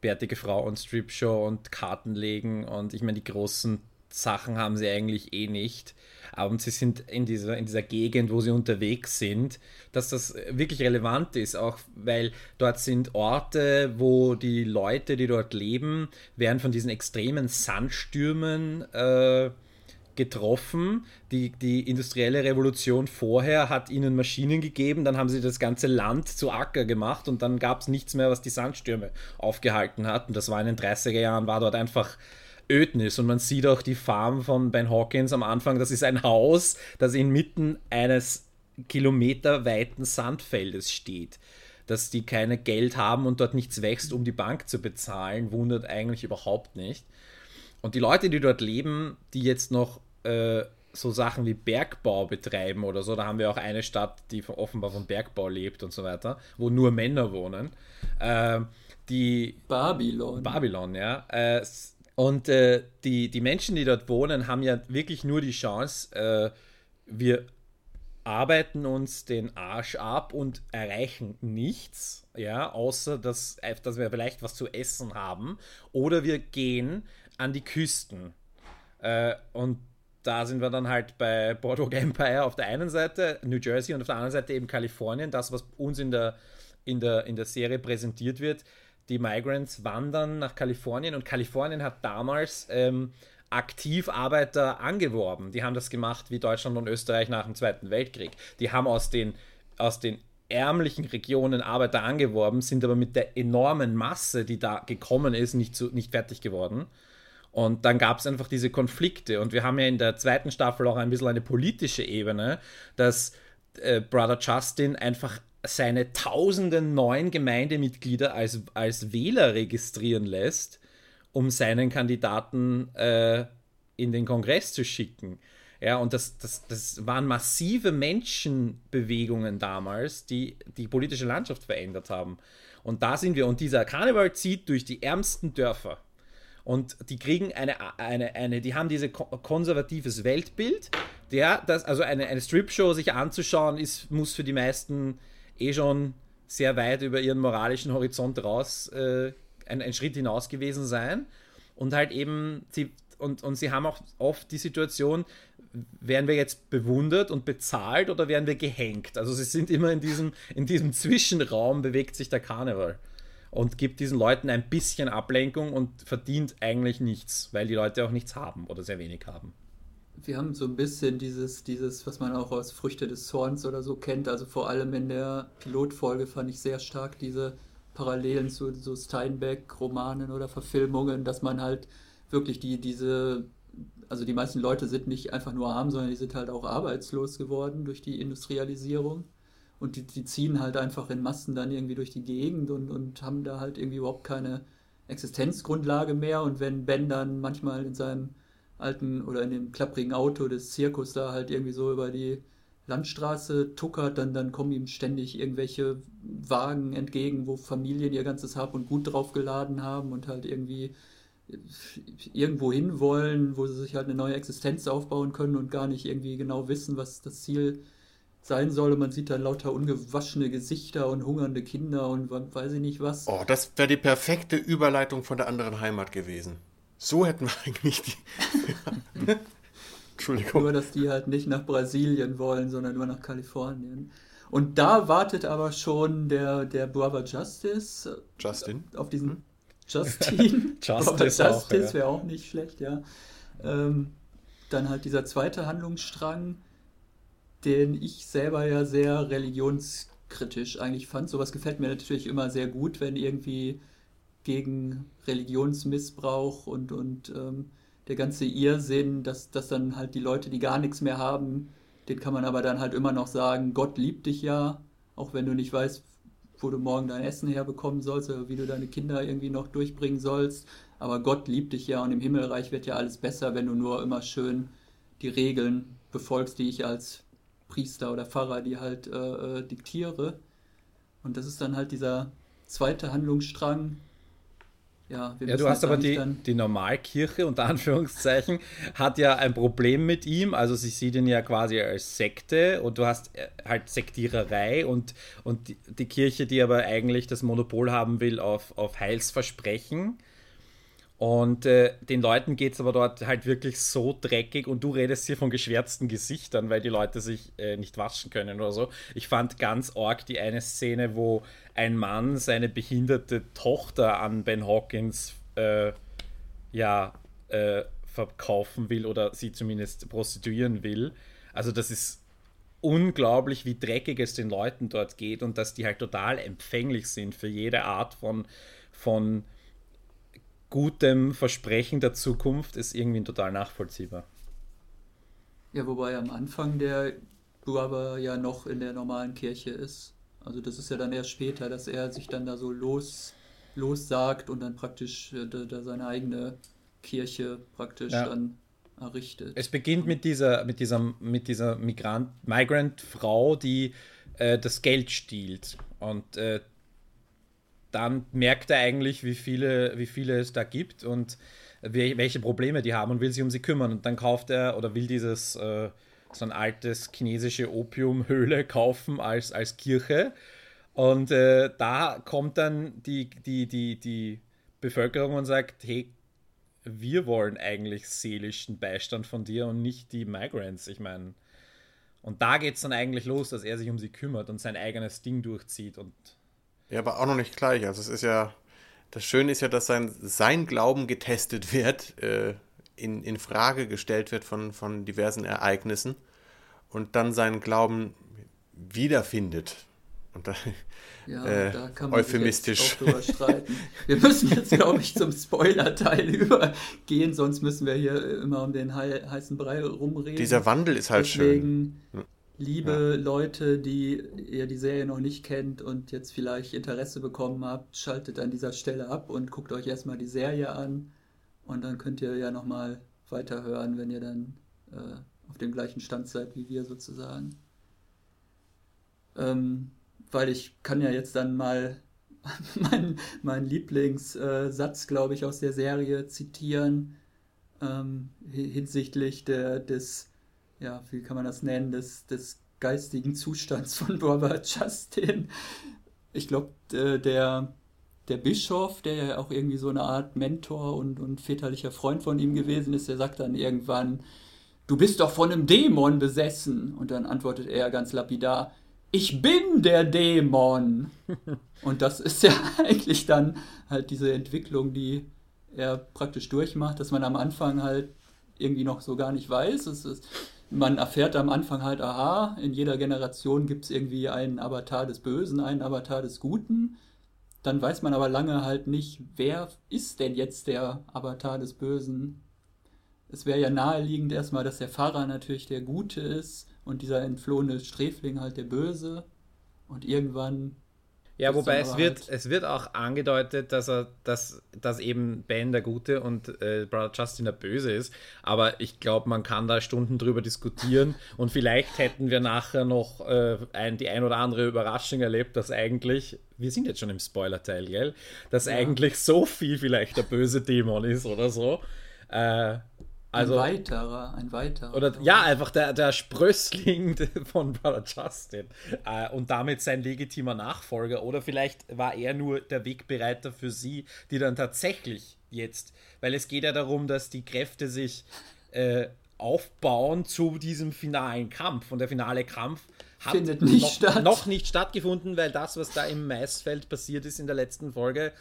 bärtige Frau und Stripshow und Karten legen und ich meine, die großen Sachen haben sie eigentlich eh nicht. Aber sie sind in dieser, in dieser Gegend, wo sie unterwegs sind, dass das wirklich relevant ist, auch weil dort sind Orte, wo die Leute, die dort leben, werden von diesen extremen Sandstürmen äh, getroffen. Die, die industrielle Revolution vorher hat ihnen Maschinen gegeben, dann haben sie das ganze Land zu Acker gemacht und dann gab es nichts mehr, was die Sandstürme aufgehalten hat. Und das war in den 30er Jahren, war dort einfach Ödnis. Und man sieht auch die Farm von Ben Hawkins am Anfang. Das ist ein Haus, das inmitten eines kilometerweiten Sandfeldes steht. Dass die keine Geld haben und dort nichts wächst, um die Bank zu bezahlen, wundert eigentlich überhaupt nicht. Und die Leute, die dort leben, die jetzt noch äh, so Sachen wie Bergbau betreiben oder so, da haben wir auch eine Stadt, die von, offenbar vom Bergbau lebt und so weiter, wo nur Männer wohnen. Äh, die Babylon. Babylon, ja. Äh, und äh, die, die Menschen, die dort wohnen, haben ja wirklich nur die Chance, äh, wir arbeiten uns den Arsch ab und erreichen nichts, ja, außer dass, dass wir vielleicht was zu essen haben. Oder wir gehen an die Küsten. Äh, und da sind wir dann halt bei Boardwalk Empire auf der einen Seite, New Jersey und auf der anderen Seite eben Kalifornien, das, was uns in der, in der, in der Serie präsentiert wird die Migrants wandern nach Kalifornien und Kalifornien hat damals ähm, aktiv Arbeiter angeworben. Die haben das gemacht wie Deutschland und Österreich nach dem Zweiten Weltkrieg. Die haben aus den, aus den ärmlichen Regionen Arbeiter angeworben, sind aber mit der enormen Masse, die da gekommen ist, nicht, zu, nicht fertig geworden. Und dann gab es einfach diese Konflikte. Und wir haben ja in der zweiten Staffel auch ein bisschen eine politische Ebene, dass äh, Brother Justin einfach seine tausenden neuen Gemeindemitglieder als, als Wähler registrieren lässt, um seinen Kandidaten äh, in den Kongress zu schicken. Ja, und das, das, das waren massive Menschenbewegungen damals, die die politische Landschaft verändert haben. Und da sind wir. Und dieser Karneval zieht durch die ärmsten Dörfer. Und die kriegen eine, eine, eine die haben dieses konservatives Weltbild. Der, das, also eine, eine Strip-Show sich anzuschauen, ist, muss für die meisten eh schon sehr weit über ihren moralischen Horizont raus äh, ein, ein, Schritt hinaus gewesen sein. Und halt eben, sie, und, und sie haben auch oft die Situation, werden wir jetzt bewundert und bezahlt oder werden wir gehängt? Also sie sind immer in diesem, in diesem Zwischenraum, bewegt sich der Karneval und gibt diesen Leuten ein bisschen Ablenkung und verdient eigentlich nichts, weil die Leute auch nichts haben oder sehr wenig haben wir haben so ein bisschen dieses, dieses, was man auch aus Früchte des Zorns oder so kennt. Also vor allem in der Pilotfolge fand ich sehr stark diese Parallelen zu so Steinbeck-Romanen oder Verfilmungen, dass man halt wirklich die, diese, also die meisten Leute sind nicht einfach nur arm, sondern die sind halt auch arbeitslos geworden durch die Industrialisierung. Und die, die ziehen halt einfach in Massen dann irgendwie durch die Gegend und, und haben da halt irgendwie überhaupt keine Existenzgrundlage mehr. Und wenn Ben dann manchmal in seinem alten oder in dem klapprigen Auto des Zirkus da halt irgendwie so über die Landstraße tuckert, dann, dann kommen ihm ständig irgendwelche Wagen entgegen, wo Familien ihr ganzes Hab und Gut draufgeladen haben und halt irgendwie irgendwo hin wollen, wo sie sich halt eine neue Existenz aufbauen können und gar nicht irgendwie genau wissen, was das Ziel sein soll. Und man sieht dann lauter ungewaschene Gesichter und hungernde Kinder und weiß ich nicht was. Oh, das wäre die perfekte Überleitung von der anderen Heimat gewesen. So hätten wir eigentlich die. Entschuldigung. Nur, dass die halt nicht nach Brasilien wollen, sondern nur nach Kalifornien. Und da wartet aber schon der, der Brother Justice. Justin. Auf diesen. Hm? Justin. Justice, Justice ja. wäre auch nicht schlecht, ja. Ähm, dann halt dieser zweite Handlungsstrang, den ich selber ja sehr religionskritisch eigentlich fand. Sowas gefällt mir natürlich immer sehr gut, wenn irgendwie gegen Religionsmissbrauch und, und ähm, der ganze Irrsinn, dass, dass dann halt die Leute, die gar nichts mehr haben, den kann man aber dann halt immer noch sagen, Gott liebt dich ja, auch wenn du nicht weißt, wo du morgen dein Essen herbekommen sollst oder wie du deine Kinder irgendwie noch durchbringen sollst. Aber Gott liebt dich ja und im Himmelreich wird ja alles besser, wenn du nur immer schön die Regeln befolgst, die ich als Priester oder Pfarrer dir halt äh, äh, diktiere. Und das ist dann halt dieser zweite Handlungsstrang, ja, ja, du hast aber die, die Normalkirche, unter Anführungszeichen, hat ja ein Problem mit ihm. Also sie sieht ihn ja quasi als Sekte und du hast äh, halt Sektiererei und, und die, die Kirche, die aber eigentlich das Monopol haben will auf, auf Heilsversprechen. Und äh, den Leuten geht es aber dort halt wirklich so dreckig und du redest hier von geschwärzten Gesichtern, weil die Leute sich äh, nicht waschen können oder so. Ich fand ganz arg die eine Szene, wo ein Mann seine behinderte Tochter an Ben Hawkins äh, ja, äh, verkaufen will oder sie zumindest prostituieren will. Also das ist unglaublich, wie dreckig es den Leuten dort geht und dass die halt total empfänglich sind für jede Art von, von gutem Versprechen der Zukunft ist irgendwie total nachvollziehbar. Ja, wobei am Anfang der aber ja noch in der normalen Kirche ist. Also das ist ja dann erst später, dass er sich dann da so los, los sagt und dann praktisch äh, da, da seine eigene Kirche praktisch ja. dann errichtet. Es beginnt mit dieser, mit dieser, mit dieser Migrant, Migrant-Frau, die äh, das Geld stiehlt. Und äh, dann merkt er eigentlich, wie viele, wie viele es da gibt und welche Probleme die haben und will sich um sie kümmern. Und dann kauft er oder will dieses äh, so ein altes chinesische Opiumhöhle kaufen als, als Kirche. Und äh, da kommt dann die, die, die, die Bevölkerung und sagt, hey, wir wollen eigentlich seelischen Beistand von dir und nicht die Migrants. Ich meine, und da geht es dann eigentlich los, dass er sich um sie kümmert und sein eigenes Ding durchzieht und ja, aber auch noch nicht gleich. Also es ist ja, das Schöne ist ja, dass sein, sein Glauben getestet wird, äh, in, in Frage gestellt wird von, von diversen Ereignissen und dann seinen Glauben wiederfindet. Und da, ja, äh, da kann man euphemistisch. Sich jetzt auch drüber streiten. Wir müssen jetzt, glaube ich, zum Spoiler-Teil übergehen, sonst müssen wir hier immer um den heißen Brei rumreden. Dieser Wandel ist halt Deswegen, schön liebe ja. Leute, die ihr die Serie noch nicht kennt und jetzt vielleicht Interesse bekommen habt, schaltet an dieser Stelle ab und guckt euch erstmal die Serie an. Und dann könnt ihr ja nochmal weiterhören, wenn ihr dann äh, auf dem gleichen Stand seid wie wir sozusagen. Ähm, weil ich kann ja jetzt dann mal meinen mein Lieblingssatz, äh, glaube ich, aus der Serie zitieren ähm, hinsichtlich der, des ja, wie kann man das nennen, des, des geistigen Zustands von Robert Justin. Ich glaube, der, der Bischof, der ja auch irgendwie so eine Art Mentor und, und väterlicher Freund von ihm gewesen ist, der sagt dann irgendwann, du bist doch von einem Dämon besessen. Und dann antwortet er ganz lapidar, ich bin der Dämon. und das ist ja eigentlich dann halt diese Entwicklung, die er praktisch durchmacht, dass man am Anfang halt irgendwie noch so gar nicht weiß. Es ist, man erfährt am Anfang halt, aha, in jeder Generation gibt es irgendwie einen Avatar des Bösen, einen Avatar des Guten. Dann weiß man aber lange halt nicht, wer ist denn jetzt der Avatar des Bösen. Es wäre ja naheliegend erstmal, dass der Pfarrer natürlich der Gute ist und dieser entflohene Sträfling halt der Böse. Und irgendwann Ja, wobei es wird, halt es wird auch angedeutet, dass er, dass, dass eben Ben der Gute und äh, Brother Justin der Böse ist. Aber ich glaube, man kann da Stunden drüber diskutieren und vielleicht hätten wir nachher noch äh, ein, die ein oder andere Überraschung erlebt, dass eigentlich, wir sind jetzt schon im Spoiler-Teil, gell? Dass ja. eigentlich Sophie vielleicht der böse Dämon ist oder so. Äh, also, ein weiterer, ein weiterer. Oder ja, einfach der, der Sprössling von Brother Justin äh, und damit sein legitimer Nachfolger. Oder vielleicht war er nur der Wegbereiter für sie, die dann tatsächlich jetzt, weil es geht ja darum, dass die Kräfte sich äh, aufbauen zu diesem finalen Kampf. Und der finale Kampf hat Findet nicht noch, statt. noch nicht stattgefunden, weil das, was da im Maisfeld passiert ist in der letzten Folge,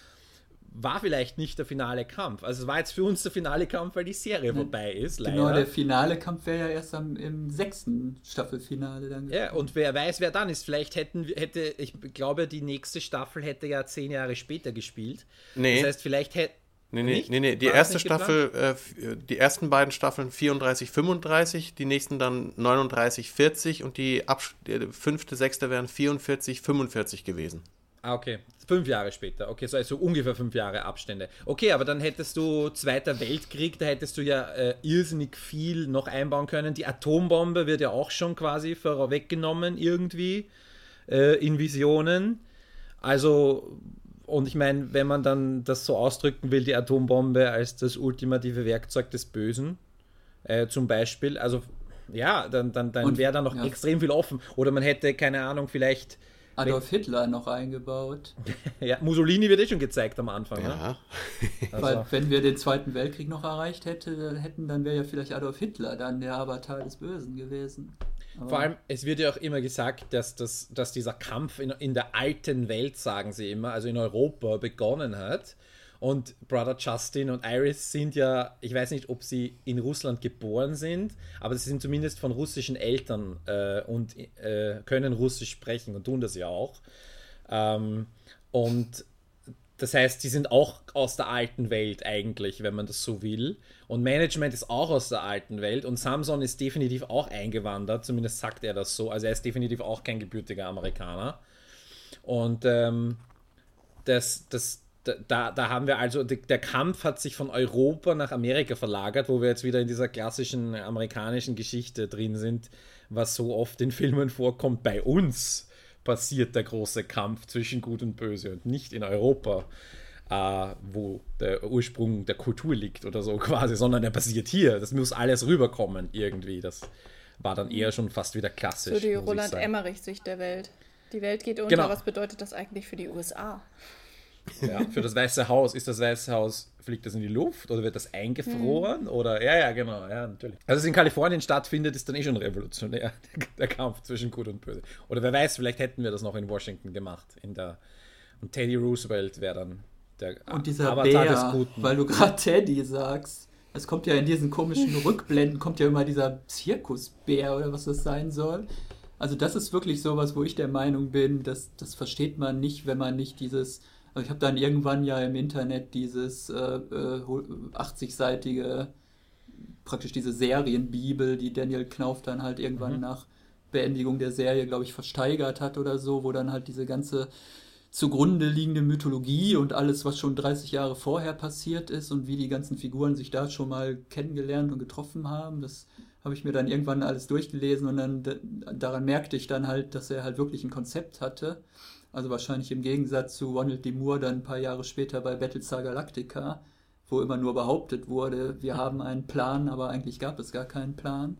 war vielleicht nicht der finale Kampf. Also es war jetzt für uns der finale Kampf, weil die Serie vorbei ist. Leider. Genau, der finale Kampf wäre ja erst am, im sechsten Staffelfinale dann. Ja, und wer weiß, wer dann ist. Vielleicht hätten hätte, ich glaube, die nächste Staffel hätte ja zehn Jahre später gespielt. Nee. Das heißt, vielleicht hätte. Nee, nee, nee, nee, die erste Staffel, äh, die ersten beiden Staffeln 34, 35, die nächsten dann 39, 40 und die, Abs die fünfte, sechste wären 44, 45 gewesen. Ah, okay. Fünf Jahre später. Okay, so also ungefähr fünf Jahre Abstände. Okay, aber dann hättest du Zweiter Weltkrieg, da hättest du ja äh, irrsinnig viel noch einbauen können. Die Atombombe wird ja auch schon quasi vorweggenommen irgendwie äh, in Visionen. Also, und ich meine, wenn man dann das so ausdrücken will, die Atombombe als das ultimative Werkzeug des Bösen, äh, zum Beispiel, also ja, dann, dann, dann wäre da noch ja. extrem viel offen. Oder man hätte, keine Ahnung, vielleicht Adolf Hitler noch eingebaut. ja, Mussolini wird eh schon gezeigt am Anfang. Ja. Ne? Also. Weil wenn wir den Zweiten Weltkrieg noch erreicht hätte, hätten, dann wäre ja vielleicht Adolf Hitler dann der Avatar des Bösen gewesen. Aber Vor allem, es wird ja auch immer gesagt, dass, das, dass dieser Kampf in, in der alten Welt, sagen sie immer, also in Europa begonnen hat. Und Brother Justin und Iris sind ja, ich weiß nicht, ob sie in Russland geboren sind, aber sie sind zumindest von russischen Eltern äh, und äh, können Russisch sprechen und tun das ja auch. Ähm, und das heißt, sie sind auch aus der alten Welt eigentlich, wenn man das so will. Und Management ist auch aus der alten Welt. Und Samson ist definitiv auch eingewandert, zumindest sagt er das so. Also er ist definitiv auch kein gebürtiger Amerikaner. Und ähm, das, das, da, da haben wir also, der Kampf hat sich von Europa nach Amerika verlagert, wo wir jetzt wieder in dieser klassischen amerikanischen Geschichte drin sind, was so oft in Filmen vorkommt. Bei uns passiert der große Kampf zwischen Gut und Böse und nicht in Europa, äh, wo der Ursprung der Kultur liegt oder so quasi, sondern der passiert hier. Das muss alles rüberkommen irgendwie. Das war dann eher schon fast wieder klassisch. So die Roland Emmerich-Sicht der Welt. Die Welt geht unter. Genau. Was bedeutet das eigentlich für die USA? Ja, für das Weiße Haus. Ist das Weiße Haus, fliegt das in die Luft oder wird das eingefroren? Mhm. Oder ja, ja, genau, ja, natürlich. Also, es in Kalifornien stattfindet, ist dann eh schon revolutionär, der Kampf zwischen Gut und Böse. Oder wer weiß, vielleicht hätten wir das noch in Washington gemacht. In der, und Teddy Roosevelt wäre dann der Und dieser Avatar Bär, des Guten. weil du gerade Teddy sagst. Es kommt ja in diesen komischen Rückblenden, kommt ja immer dieser Zirkusbär oder was das sein soll. Also das ist wirklich sowas, wo ich der Meinung bin, dass das versteht man nicht, wenn man nicht dieses ich habe dann irgendwann ja im Internet dieses äh, 80-seitige, äh, praktisch diese Serienbibel, die Daniel Knauf dann halt irgendwann mhm. nach Beendigung der Serie, glaube ich, versteigert hat oder so, wo dann halt diese ganze zugrunde liegende Mythologie und alles, was schon 30 Jahre vorher passiert ist und wie die ganzen Figuren sich da schon mal kennengelernt und getroffen haben, das habe ich mir dann irgendwann alles durchgelesen und dann daran merkte ich dann halt, dass er halt wirklich ein Konzept hatte also wahrscheinlich im Gegensatz zu Ronald D. Moore dann ein paar Jahre später bei Battlestar Galactica, wo immer nur behauptet wurde, wir haben einen Plan, aber eigentlich gab es gar keinen Plan.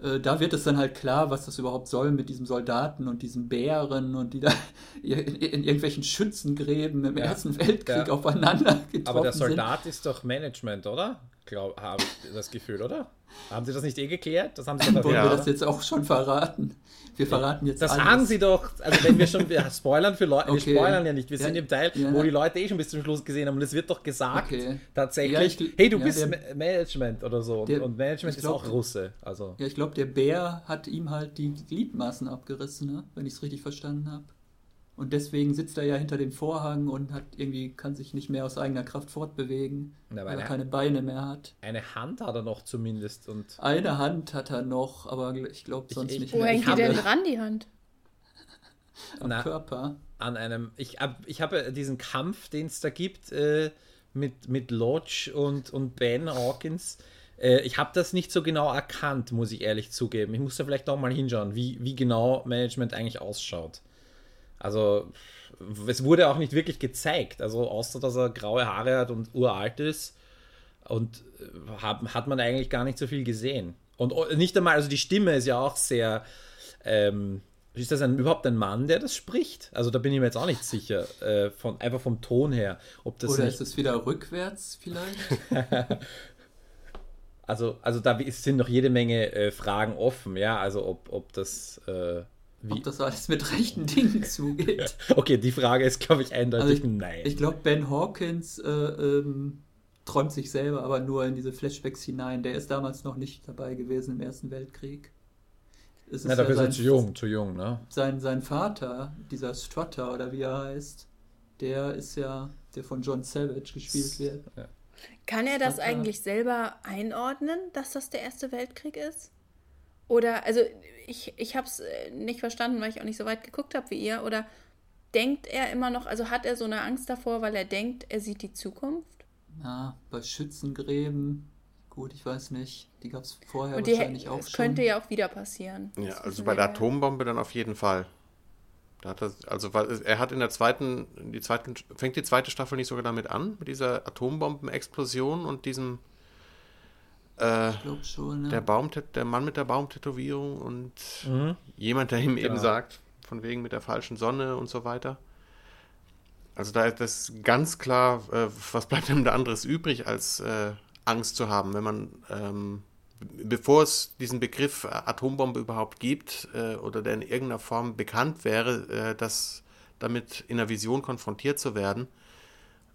Äh, da wird es dann halt klar, was das überhaupt soll mit diesem Soldaten und diesem Bären und die da in, in irgendwelchen Schützengräben im ja, Ersten Weltkrieg ja. aufeinander getroffen Aber der Soldat sind. ist doch Management, oder? Habe ich das Gefühl, oder? Haben Sie das nicht eh geklärt? Das haben Sie doch Wollen ja. wir das jetzt auch schon verraten? Wir verraten jetzt Das alles. sagen Sie doch. Also wenn wir schon, wir spoilern für Leute, okay. wir spoilern ja nicht. Wir ja. sind im Teil, ja. wo die Leute eh schon bis zum Schluss gesehen haben und es wird doch gesagt, okay. tatsächlich, ich, hey, du bist der, Management oder so. Der, und Management ist glaub, auch Russe. Also. Ja, ich glaube, der Bär hat ihm halt die Gliedmaßen abgerissen, ne? wenn ich es richtig verstanden habe. Und deswegen sitzt er ja hinter dem Vorhang und hat irgendwie kann sich nicht mehr aus eigener Kraft fortbewegen, Na, weil er keine Beine mehr hat. Eine Hand hat er noch zumindest und eine Hand hat er noch, aber ich glaube sonst ich, ich, nicht. Wo hängt die denn dran die Hand? Am Na, Körper. an einem. Ich, ich habe diesen Kampf, den es da gibt, äh, mit, mit Lodge und, und Ben Hawkins. Äh, ich habe das nicht so genau erkannt, muss ich ehrlich zugeben. Ich muss da vielleicht auch mal hinschauen, wie, wie genau Management eigentlich ausschaut. Also, es wurde auch nicht wirklich gezeigt. Also, außer dass er graue Haare hat und uralt ist. Und äh, hat, hat man eigentlich gar nicht so viel gesehen. Und oh, nicht einmal, also die Stimme ist ja auch sehr. Ähm, ist das ein, überhaupt ein Mann, der das spricht? Also da bin ich mir jetzt auch nicht sicher, äh, von, einfach vom Ton her. Ob das Oder nicht... ist es wieder rückwärts vielleicht? also, also da sind noch jede Menge äh, Fragen offen, ja. Also ob, ob das. Äh, wie? Ob das alles mit rechten Dingen zugeht. okay, die Frage ist, glaube ich, eindeutig also ich, nein. Ich glaube, Ben Hawkins äh, ähm, träumt sich selber aber nur in diese Flashbacks hinein. Der ist damals noch nicht dabei gewesen im Ersten Weltkrieg. Es Na, dafür ja ist er zu jung, zu jung, ne? Sein, sein Vater, dieser Strutter oder wie er heißt, der ist ja, der von John Savage gespielt wird. Ja. Kann er das Strutter. eigentlich selber einordnen, dass das der Erste Weltkrieg ist? Oder, also ich, ich habe es äh, nicht verstanden, weil ich auch nicht so weit geguckt habe wie ihr. Oder denkt er immer noch, also hat er so eine Angst davor, weil er denkt, er sieht die Zukunft? Na, bei Schützengräben, gut, ich weiß nicht. Die gab es vorher Und die wahrscheinlich auch schon. könnte ja auch wieder passieren. Ja, also bei der Atombombe dann auf jeden Fall. Da hat er, also weil er hat in der zweiten, die zweiten, fängt die zweite Staffel nicht sogar damit an, mit dieser Atombombenexplosion und diesem äh, schon, ne? der Baum, der Mann mit der Baumtätowierung und mhm. jemand, der ihm genau. eben sagt, von wegen mit der falschen Sonne und so weiter. Also da ist das ganz klar, äh, was bleibt einem da anderes übrig, als äh, Angst zu haben, wenn man, ähm, bevor es diesen Begriff Atombombe überhaupt gibt äh, oder der in irgendeiner Form bekannt wäre, äh, dass damit in der Vision konfrontiert zu werden,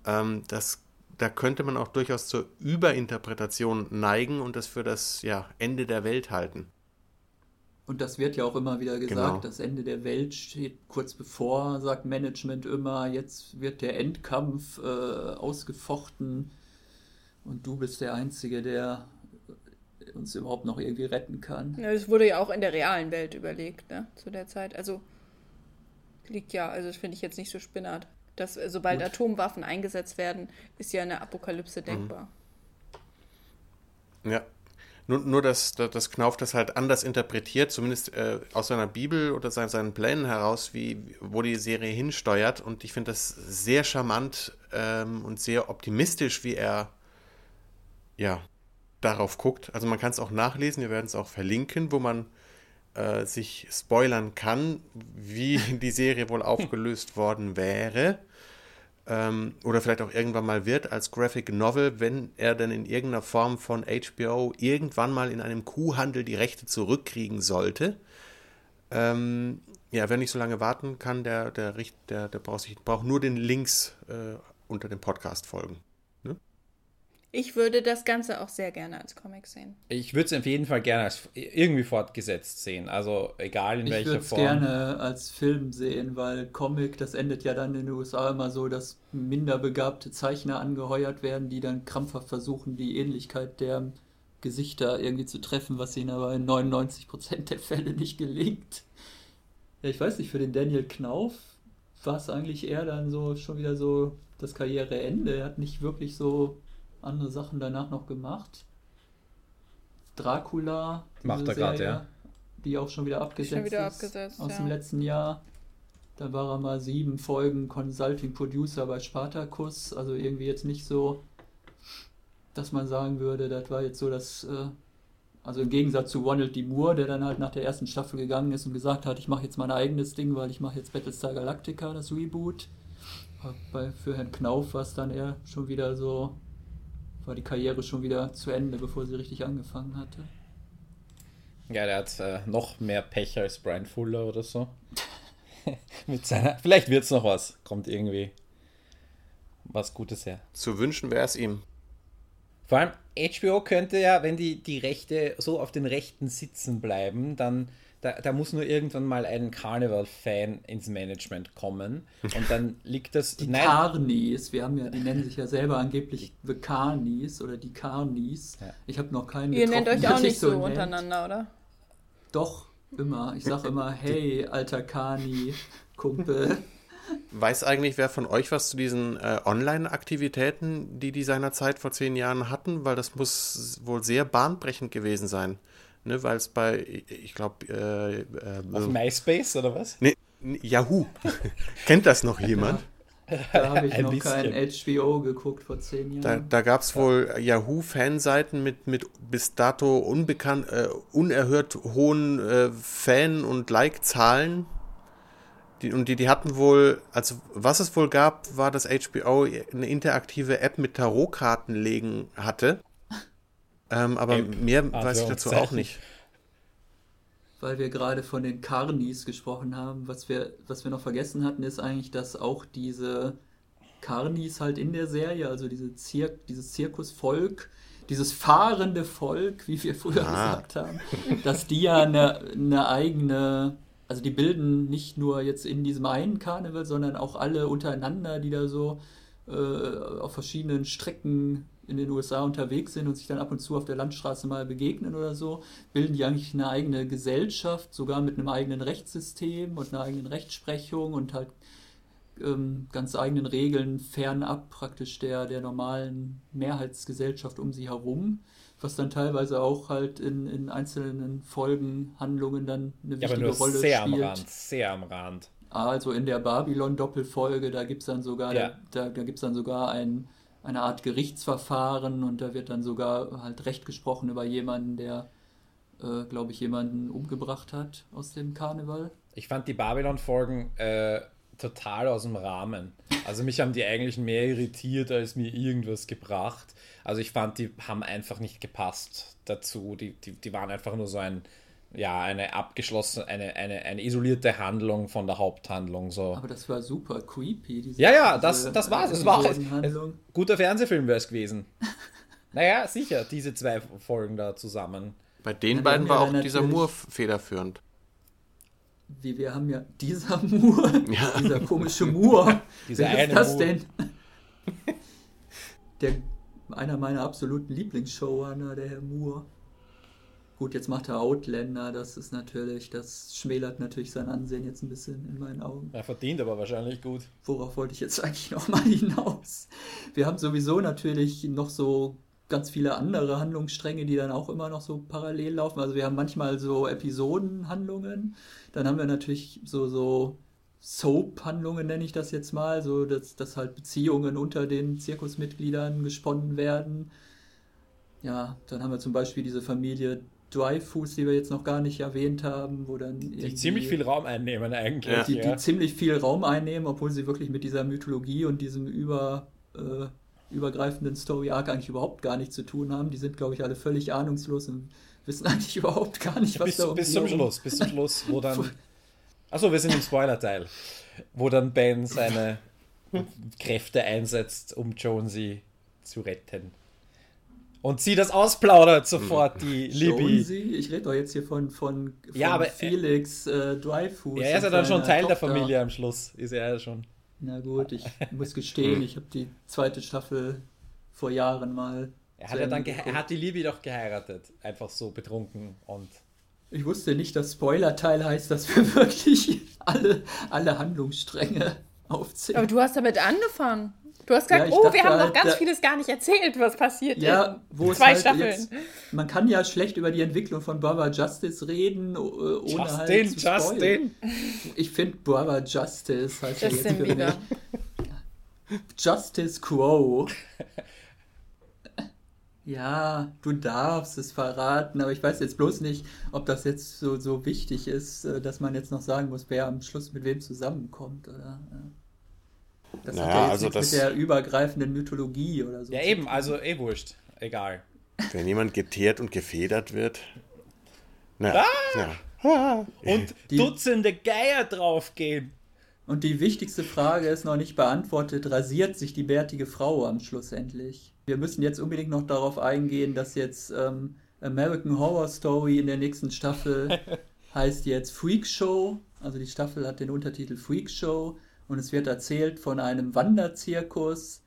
ähm, das, da könnte man auch durchaus zur Überinterpretation neigen und das für das ja, Ende der Welt halten. Und das wird ja auch immer wieder gesagt, genau. das Ende der Welt steht kurz bevor, sagt Management immer, jetzt wird der Endkampf äh, ausgefochten und du bist der Einzige, der uns überhaupt noch irgendwie retten kann. Ja, das wurde ja auch in der realen Welt überlegt, ne, zu der Zeit. Also liegt ja, also das finde ich jetzt nicht so spinnert. Dass äh, sobald Gut. Atomwaffen eingesetzt werden, ist ja eine Apokalypse denkbar. Mhm. Ja, nur, nur dass, dass Knauf das halt anders interpretiert, zumindest äh, aus seiner Bibel oder seinen, seinen Plänen heraus, wie, wo die Serie hinsteuert. Und ich finde das sehr charmant ähm, und sehr optimistisch, wie er ja darauf guckt. Also man kann es auch nachlesen, wir werden es auch verlinken, wo man äh, sich spoilern kann, wie die Serie wohl aufgelöst worden wäre ähm, oder vielleicht auch irgendwann mal wird als Graphic Novel, wenn er dann in irgendeiner Form von HBO irgendwann mal in einem Kuhhandel die Rechte zurückkriegen sollte. Ähm, ja, wer nicht so lange warten kann, der, der, der, der braucht, sich, braucht nur den Links äh, unter dem Podcast folgen. Ich würde das Ganze auch sehr gerne als Comic sehen. Ich würde es auf jeden Fall gerne als irgendwie fortgesetzt sehen. Also egal in ich welcher Form. Ich würde es gerne als Film sehen, weil Comic, das endet ja dann in den USA immer so, dass minder begabte Zeichner angeheuert werden, die dann krampfhaft versuchen, die Ähnlichkeit der Gesichter irgendwie zu treffen, was ihnen aber in 99% der Fälle nicht gelingt. Ja, ich weiß nicht, für den Daniel Knauf war es eigentlich eher dann so schon wieder so das Karriereende. Er hat nicht wirklich so andere Sachen danach noch gemacht. Dracula. Macht er gerade, ja. Die auch schon wieder abgesetzt schon wieder abgesetzt, aus ja. dem letzten Jahr. Da war er mal sieben Folgen Consulting Producer bei Spartacus. Also irgendwie jetzt nicht so, dass man sagen würde, das war jetzt so das. Äh, also im Gegensatz zu Ronald D. Moore, der dann halt nach der ersten Staffel gegangen ist und gesagt hat, ich mache jetzt mein eigenes Ding, weil ich mache jetzt Battlestar Galactica, das Reboot. Bei, für Herrn Knauf war es dann eher schon wieder so, war die Karriere schon wieder zu Ende, bevor sie richtig angefangen hatte. Ja, der hat äh, noch mehr Pech als Brian Fuller oder so. Mit seiner. Vielleicht wird es noch was. Kommt irgendwie was Gutes her. Zu wünschen wäre es ihm. Vor allem HBO könnte ja, wenn die, die Rechte so auf den Rechten sitzen bleiben, dann da, da muss nur irgendwann mal ein Carnival-Fan ins Management kommen und dann liegt das. Die nein, Carnies, wir haben ja, die nennen sich ja selber angeblich The Carnies oder die Carnies. Ja. Ich habe noch keinen Ihr nennt euch auch nicht so, untereinander, oder? Doch, immer. Ich sage immer, hey, alter Carni, Kumpel. Weiß eigentlich wer von euch was zu diesen äh, Online-Aktivitäten, die die seinerzeit vor zehn Jahren hatten? Weil das muss wohl sehr bahnbrechend gewesen sein. Ne, weil es bei, ich glaube, äh, äh, auf MySpace oder was? Nee, Yahoo. Kennt das noch jemand? Da habe ich noch bisschen. kein HBO geguckt vor zehn Jahren. Da, da gab es wohl Yahoo-Fanseiten mit, mit bis dato unbekannt, äh, unerhört hohen äh, Fan- und Like-Zahlen. Die, und die, die hatten wohl, also was es wohl gab, war, dass HBO eine interaktive App mit Tarotkarten legen hatte. Ähm, aber App. mehr ah, weiß ich dazu auch nicht weil wir gerade von den Carnis gesprochen haben. Was wir, was wir noch vergessen hatten, ist eigentlich, dass auch diese Carnis halt in der Serie, also diese Zir dieses Zirkusvolk, dieses fahrende Volk, wie wir früher ah. gesagt haben, dass die ja eine, eine eigene, also die bilden nicht nur jetzt in diesem einen Karneval, sondern auch alle untereinander, die da so äh, auf verschiedenen Strecken in den USA unterwegs sind und sich dann ab und zu auf der Landstraße mal begegnen oder so, bilden die eigentlich eine eigene Gesellschaft, sogar mit einem eigenen Rechtssystem und einer eigenen Rechtsprechung und halt ähm, ganz eigenen Regeln fernab praktisch der, der normalen Mehrheitsgesellschaft um sie herum, was dann teilweise auch halt in, in einzelnen Folgen, Handlungen dann eine wichtige ja, aber nur Rolle sehr spielt. Am Rand, sehr am Rand. Also in der Babylon-Doppelfolge, da gibt es dann sogar, ja. da, da gibt dann sogar ein eine Art Gerichtsverfahren und da wird dann sogar halt Recht gesprochen über jemanden, der, äh, glaube ich, jemanden umgebracht hat aus dem Karneval. Ich fand die Babylon-Folgen äh, total aus dem Rahmen. Also mich haben die eigentlich mehr irritiert, als mir irgendwas gebracht. Also ich fand, die haben einfach nicht gepasst dazu. Die, die, die waren einfach nur so ein ja, eine abgeschlossene, eine, eine, eine isolierte Handlung von der Haupthandlung. So. Aber das war super creepy. Diese, ja, ja, das, das war es. Es war ein guter Fernsehfilm wäre es gewesen. naja, sicher, diese zwei Folgen da zusammen. Bei den ja, beiden war auch dieser Moore federführend. Wie wir haben ja dieser Moore, ja. dieser komische Moore. dieser Wer ist das Moore. denn? Der, einer meiner absoluten Lieblingsshowrunner, der Herr Moore. Gut, jetzt macht er Outlander, das ist natürlich, das schmälert natürlich sein Ansehen jetzt ein bisschen in meinen Augen. Er verdient aber wahrscheinlich gut. Worauf wollte ich jetzt eigentlich nochmal hinaus? Wir haben sowieso natürlich noch so ganz viele andere Handlungsstränge, die dann auch immer noch so parallel laufen. Also wir haben manchmal so Episodenhandlungen, dann haben wir natürlich so, so Soap-Handlungen, nenne ich das jetzt mal, so dass, dass halt Beziehungen unter den Zirkusmitgliedern gesponnen werden. Ja, dann haben wir zum Beispiel diese Familie Dreyfus, die wir jetzt noch gar nicht erwähnt haben, wo dann die ziemlich viel Raum einnehmen eigentlich. Die, ja. die ziemlich viel Raum einnehmen, obwohl sie wirklich mit dieser Mythologie und diesem über, äh, übergreifenden Story-Arc eigentlich überhaupt gar nichts zu tun haben. Die sind, glaube ich, alle völlig ahnungslos und wissen eigentlich überhaupt gar nicht, was bis, da Bis zum Schluss, bis zum Schluss, wo dann... Achso, wir sind im Spoiler-Teil. Wo dann Ben seine Kräfte einsetzt, um Jonesy zu retten. Und sie das ausplaudert sofort, die Libby. Sie? Ich rede doch jetzt hier von, von, von ja, aber, Felix äh, Dreyfus. Ja, er ist ja dann schon Teil Tochter. der Familie am Schluss. Ist er ja schon. Na gut, ich muss gestehen, ich habe die zweite Staffel vor Jahren mal. Er hat, ja dann er hat die Libby doch geheiratet. Einfach so betrunken und. Ich wusste nicht, dass Spoiler-Teil heißt, dass wir wirklich alle, alle Handlungsstränge aufzählen. Aber du hast damit angefangen. Du hast gesagt, ja, oh, wir haben halt, noch ganz vieles gar nicht erzählt, was passiert ja, wo zwei halt Staffeln. Jetzt, man kann ja schlecht über die Entwicklung von Brother Justice reden, ohne Justin, halt zu Justin. Ich finde Brother Justice heißt ja jetzt für mich. Justice Crow. Ja, du darfst es verraten, aber ich weiß jetzt bloß nicht, ob das jetzt so, so wichtig ist, äh, dass man jetzt noch sagen muss, wer am Schluss mit wem zusammenkommt. Oder? Das naja, hat ja also das, mit der übergreifenden Mythologie oder so. Ja, eben, also eh wurscht. Egal. Wenn jemand geteert und gefedert wird. Na, ah! ja. Ah! Und die, Dutzende Geier draufgehen. Und die wichtigste Frage ist noch nicht beantwortet: rasiert sich die bärtige Frau am Schluss endlich? Wir müssen jetzt unbedingt noch darauf eingehen, dass jetzt ähm, American Horror Story in der nächsten Staffel heißt jetzt Freak Show. Also die Staffel hat den Untertitel Freak Show und es wird erzählt von einem Wanderzirkus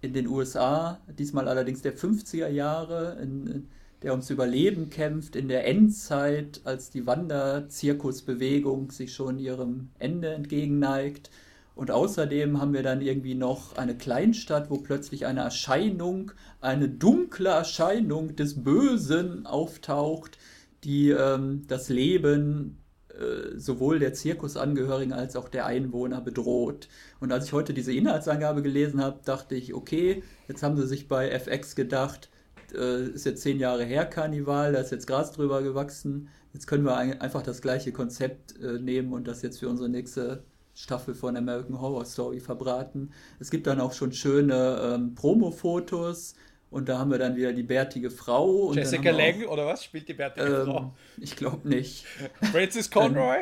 in den USA, diesmal allerdings der 50er Jahre, in, der ums Überleben kämpft in der Endzeit, als die Wanderzirkusbewegung sich schon ihrem Ende entgegenneigt. Und außerdem haben wir dann irgendwie noch eine Kleinstadt, wo plötzlich eine Erscheinung, eine dunkle Erscheinung des Bösen auftaucht, die ähm, das Leben äh, sowohl der Zirkusangehörigen als auch der Einwohner bedroht. Und als ich heute diese Inhaltsangabe gelesen habe, dachte ich, okay, jetzt haben sie sich bei FX gedacht, äh, ist jetzt zehn Jahre her Karneval, da ist jetzt Gras drüber gewachsen. Jetzt können wir einfach das gleiche Konzept äh, nehmen und das jetzt für unsere nächste Staffel von American Horror Story verbraten. Es gibt dann auch schon schöne ähm, Promo-Fotos und da haben wir dann wieder die bärtige Frau. Jessica Lange oder was? Spielt die bärtige ähm, Frau? Ich glaube nicht. Francis Conroy?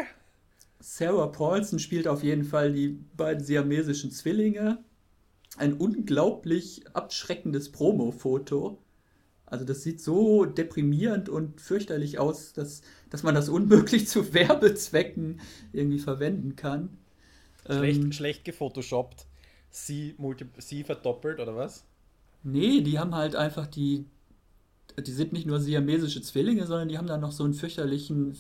Sarah Paulson spielt auf jeden Fall die beiden siamesischen Zwillinge. Ein unglaublich abschreckendes Promo-Foto. Also das sieht so deprimierend und fürchterlich aus, dass, dass man das unmöglich zu Werbezwecken irgendwie verwenden kann. Schlecht, ähm, schlecht gefotoshoppt. Sie, multi, sie verdoppelt oder was? Nee, die haben halt einfach die. Die sind nicht nur siamesische Zwillinge, sondern die haben dann noch so einen fürchterlichen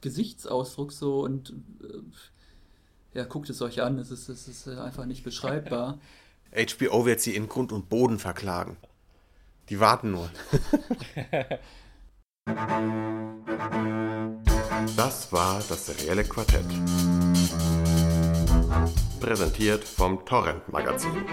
Gesichtsausdruck so und. Äh, ja, guckt es euch an, es ist, es ist einfach nicht beschreibbar. HBO wird sie in Grund und Boden verklagen. Die warten nur. Das war das serielle Quartett. Präsentiert vom Torrent Magazin.